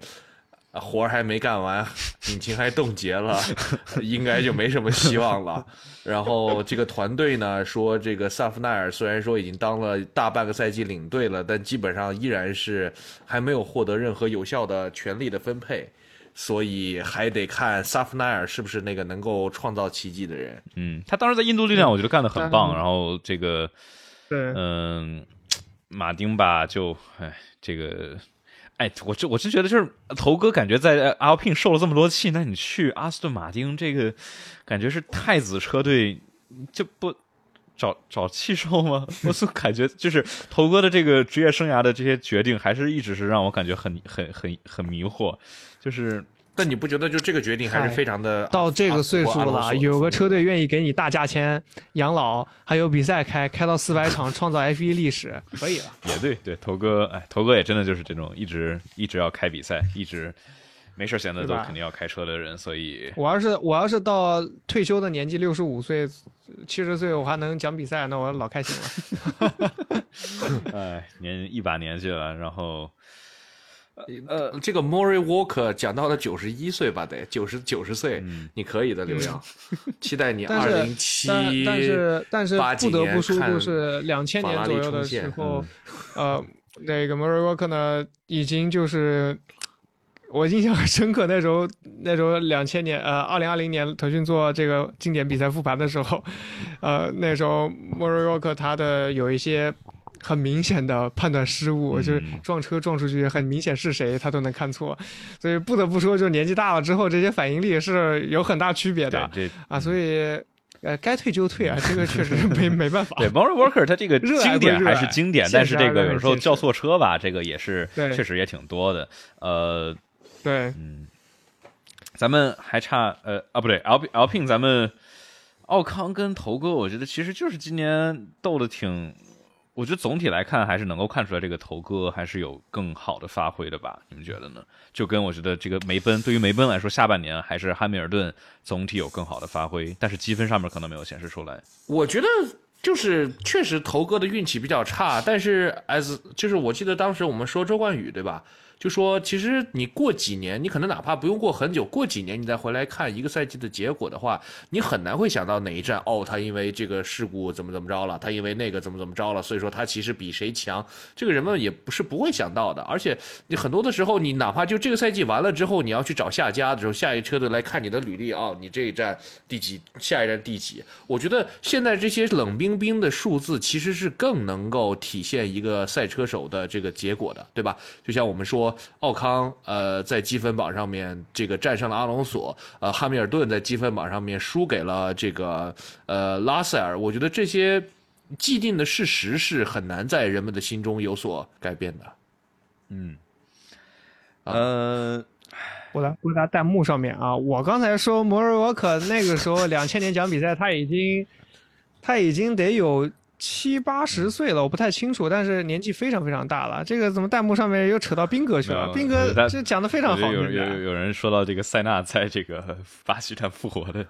啊活儿还没干完，引擎还冻结了，(laughs) 应该就没什么希望了。(laughs) 然后这个团队呢说，这个萨夫奈尔虽然说已经当了大半个赛季领队了，但基本上依然是还没有获得任何有效的权力的分配。所以还得看萨夫奈尔是不是那个能够创造奇迹的人。嗯，他当时在印度力量我觉得干得很棒，嗯然后这个对，嗯，马丁吧，就哎，这个，哎，我就我真觉得，就是头哥感觉在阿尔聘受了这么多气，那你去阿斯顿马丁，这个感觉是太子车队，就不找找气受吗？(laughs) 我总感觉就是头哥的这个职业生涯的这些决定，还是一直是让我感觉很很很很迷惑，就是但你不觉得就这个决定还是非常的到这个岁数了，有个车队愿意给你大价钱养老，还有比赛开，开到四百场，创造 F 1历史，可以了。也对对，头哥，哎，头哥也真的就是这种一直一直要开比赛，一直没事闲的都肯定要开车的人，所以我要是我要是到退休的年纪，六十五岁、七十岁，我还能讲比赛，那我老开心了。(laughs) 哎，年一把年纪了，然后呃，这个 Murray Walker 讲到了九十一岁吧，得九十九十岁，嗯你可以的，刘洋，期待你 (laughs) 但是二零七，但但是但是不得不说，就是两千年左右的时候，呃，那个 Murray Walker 呢，已经就是我印象很深刻，那时候那时候两千年呃二零二零年腾讯做这个经典比赛复盘的时候，呃那时候莫瑞沃克他的有一些很明显的判断失误，嗯就是撞车撞出去很明显是谁他都能看错，所以不得不说，就年纪大了之后这些反应力是有很大区别的这啊，所以呃该退就退啊，这个确实没 (laughs) 没办法。对 m o r i Walker 他这个 (laughs) 经典还是经典，但是这个有时候叫错车吧，这个也是对确实也挺多的。呃，对，嗯，咱们还差呃啊不对，L L P 咱们奥康跟头哥，我觉得其实就是今年斗的挺，我觉得总体来看还是能够看出来这个头哥还是有更好的发挥的吧？你们觉得呢？就跟我觉得这个梅奔对于梅奔来说，下半年还是汉密尔顿总体有更好的发挥，但是积分上面可能没有显示出来。我觉得就是确实头哥的运气比较差，但是 as 就是我记得当时我们说周冠宇对吧？就说其实你过几年，你可能哪怕不用过很久，过几年你再回来看一个赛季的结果的话，你很难会想到哪一站哦，他因为这个事故怎么怎么着了，他因为那个怎么怎么着了，所以说他其实比谁强，这个人们也不是不会想到的。而且你很多的时候，你哪怕就这个赛季完了之后，你要去找下家的时候，下一车队来看你的履历啊、你这一站第几，下一站第几。我觉得现在这些冷冰冰的数字其实是更能够体现一个赛车手的这个结果的，对吧？就像我们说，奥康呃在积分榜上面这个战胜了阿隆索，呃汉密尔顿在积分榜上面输给了这个呃拉塞尔，我觉得这些既定的事实是很难在人们的心中有所改变的。嗯，呃，我来回答弹幕上面啊，我刚才说摩尔沃克那个时候两千年讲比赛，他已经他已经得有七八十岁了，我不太清楚，但是年纪非常非常大了。这个怎么弹幕上面又扯到斌哥去了？没有斌我觉得哥这讲的非常好，有有有有人说到这个塞纳在这个巴西站复活的，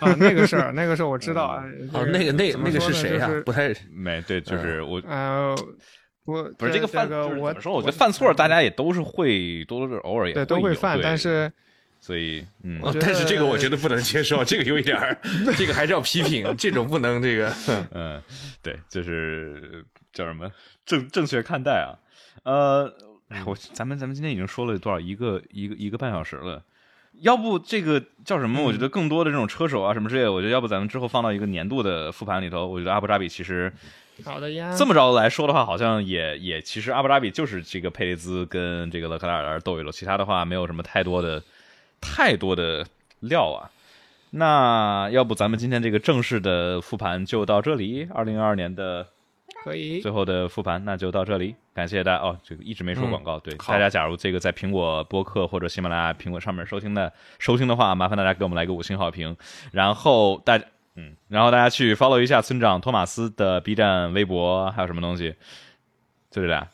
啊，那个事儿，那个事儿我知道啊。哦，那个那那个是谁呀、不太没对，就是我呃，我不是这个犯，个我怎么说？我觉得犯错大家也都是会，多多少偶尔也对都会犯，但是所以嗯但是这个我觉得不能接受，这个有一点儿，(laughs) 这个还是要批评，这种不能这个。嗯，对，就是叫什么正正确看待啊。呃，哎我咱们咱们今天已经说了多少一个一个一个半小时了。要不这个叫什么？我觉得更多的这种车手啊什么之类的，我觉得要不咱们之后放到一个年度的复盘里头。我觉得阿布扎比其实好的呀。这么着来说的话，好像也也其实阿布扎比就是这个佩雷兹跟这个勒克莱尔斗一斗，其他的话没有什么太多的太多的料啊。那要不咱们今天这个正式的复盘就到这里，二零二二年的可以最后的复盘那就到这里，感谢大家哦。这个一直没说广告，对大家，假如这个在苹果播客或者喜马拉雅、苹果上面收听的收听的话，麻烦大家给我们来个五星好评，然后大家嗯，然后大家去 follow 一下村长托马斯的 B 站、微博，还有什么东西，就这俩。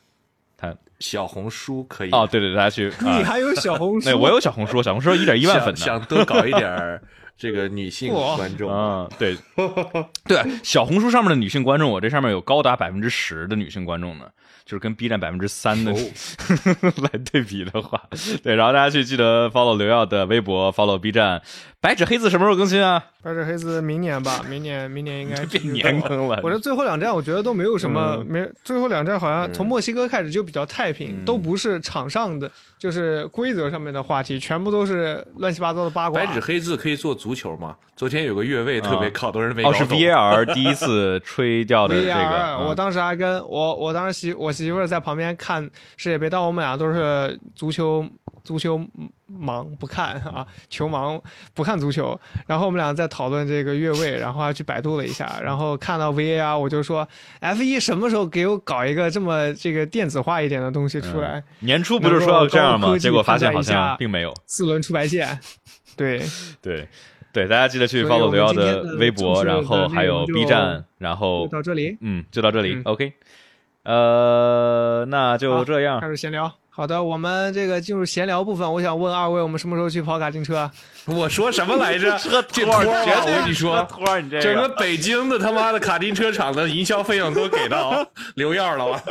小红书可以哦，对对，大家去。(laughs) 你啊还有小红书？对我有小红书，小红书一点一万粉想呢。想多搞一点这个女性观众。嗯，对，(laughs) 对，小红书上面的女性观众，我这上面有高达百分之十的女性观众呢，就是跟 B 站百分之三的、哦 (laughs) 来对比的话，对，然后大家去记得 follow 刘耀的微博，follow B 站，白纸黑字什么时候更新啊？白纸黑字明年吧，(laughs) 明年明年应该变 (laughs) 年更了。我这最后两站我觉得都没有什么，嗯没最后两站好像从墨西哥开始就比较太平，嗯都不是场上的，就是规则上面的话题，全部都是乱七八糟的八卦。白纸黑字可以做足球吗？昨天有个越位特别啊好多人没搞 (laughs) 哦，是懂。VAR 第一次吹掉的这个 VAR，、嗯我当时还跟我我当时媳我媳妇在旁边看世界杯，但我们俩都是足球足球盲不看啊，球盲不看足球。然后我们俩在讨论这个越位，然后还去百度了一下，然后看到 VAR，我就说 F 一什么时候给我搞一个这么这个电子化一点的东西出来？年初不是说要这样吗？结果发现好像并没有。四轮出白线，(laughs) 对，对对，大家记得去 follow 刘耀的微博，然后还有 B 站，然后就到这里嗯，就到这里嗯，OK。呃，那就这样开。始闲聊。好的，我们这个进入闲聊部分，我想问二位，我们什么时候去跑卡丁车啊？我说什么来着？(laughs) 这托儿吧，我跟你说，托儿，你这整个北京的他妈的卡丁车厂的营销费用都给到刘耀了吧？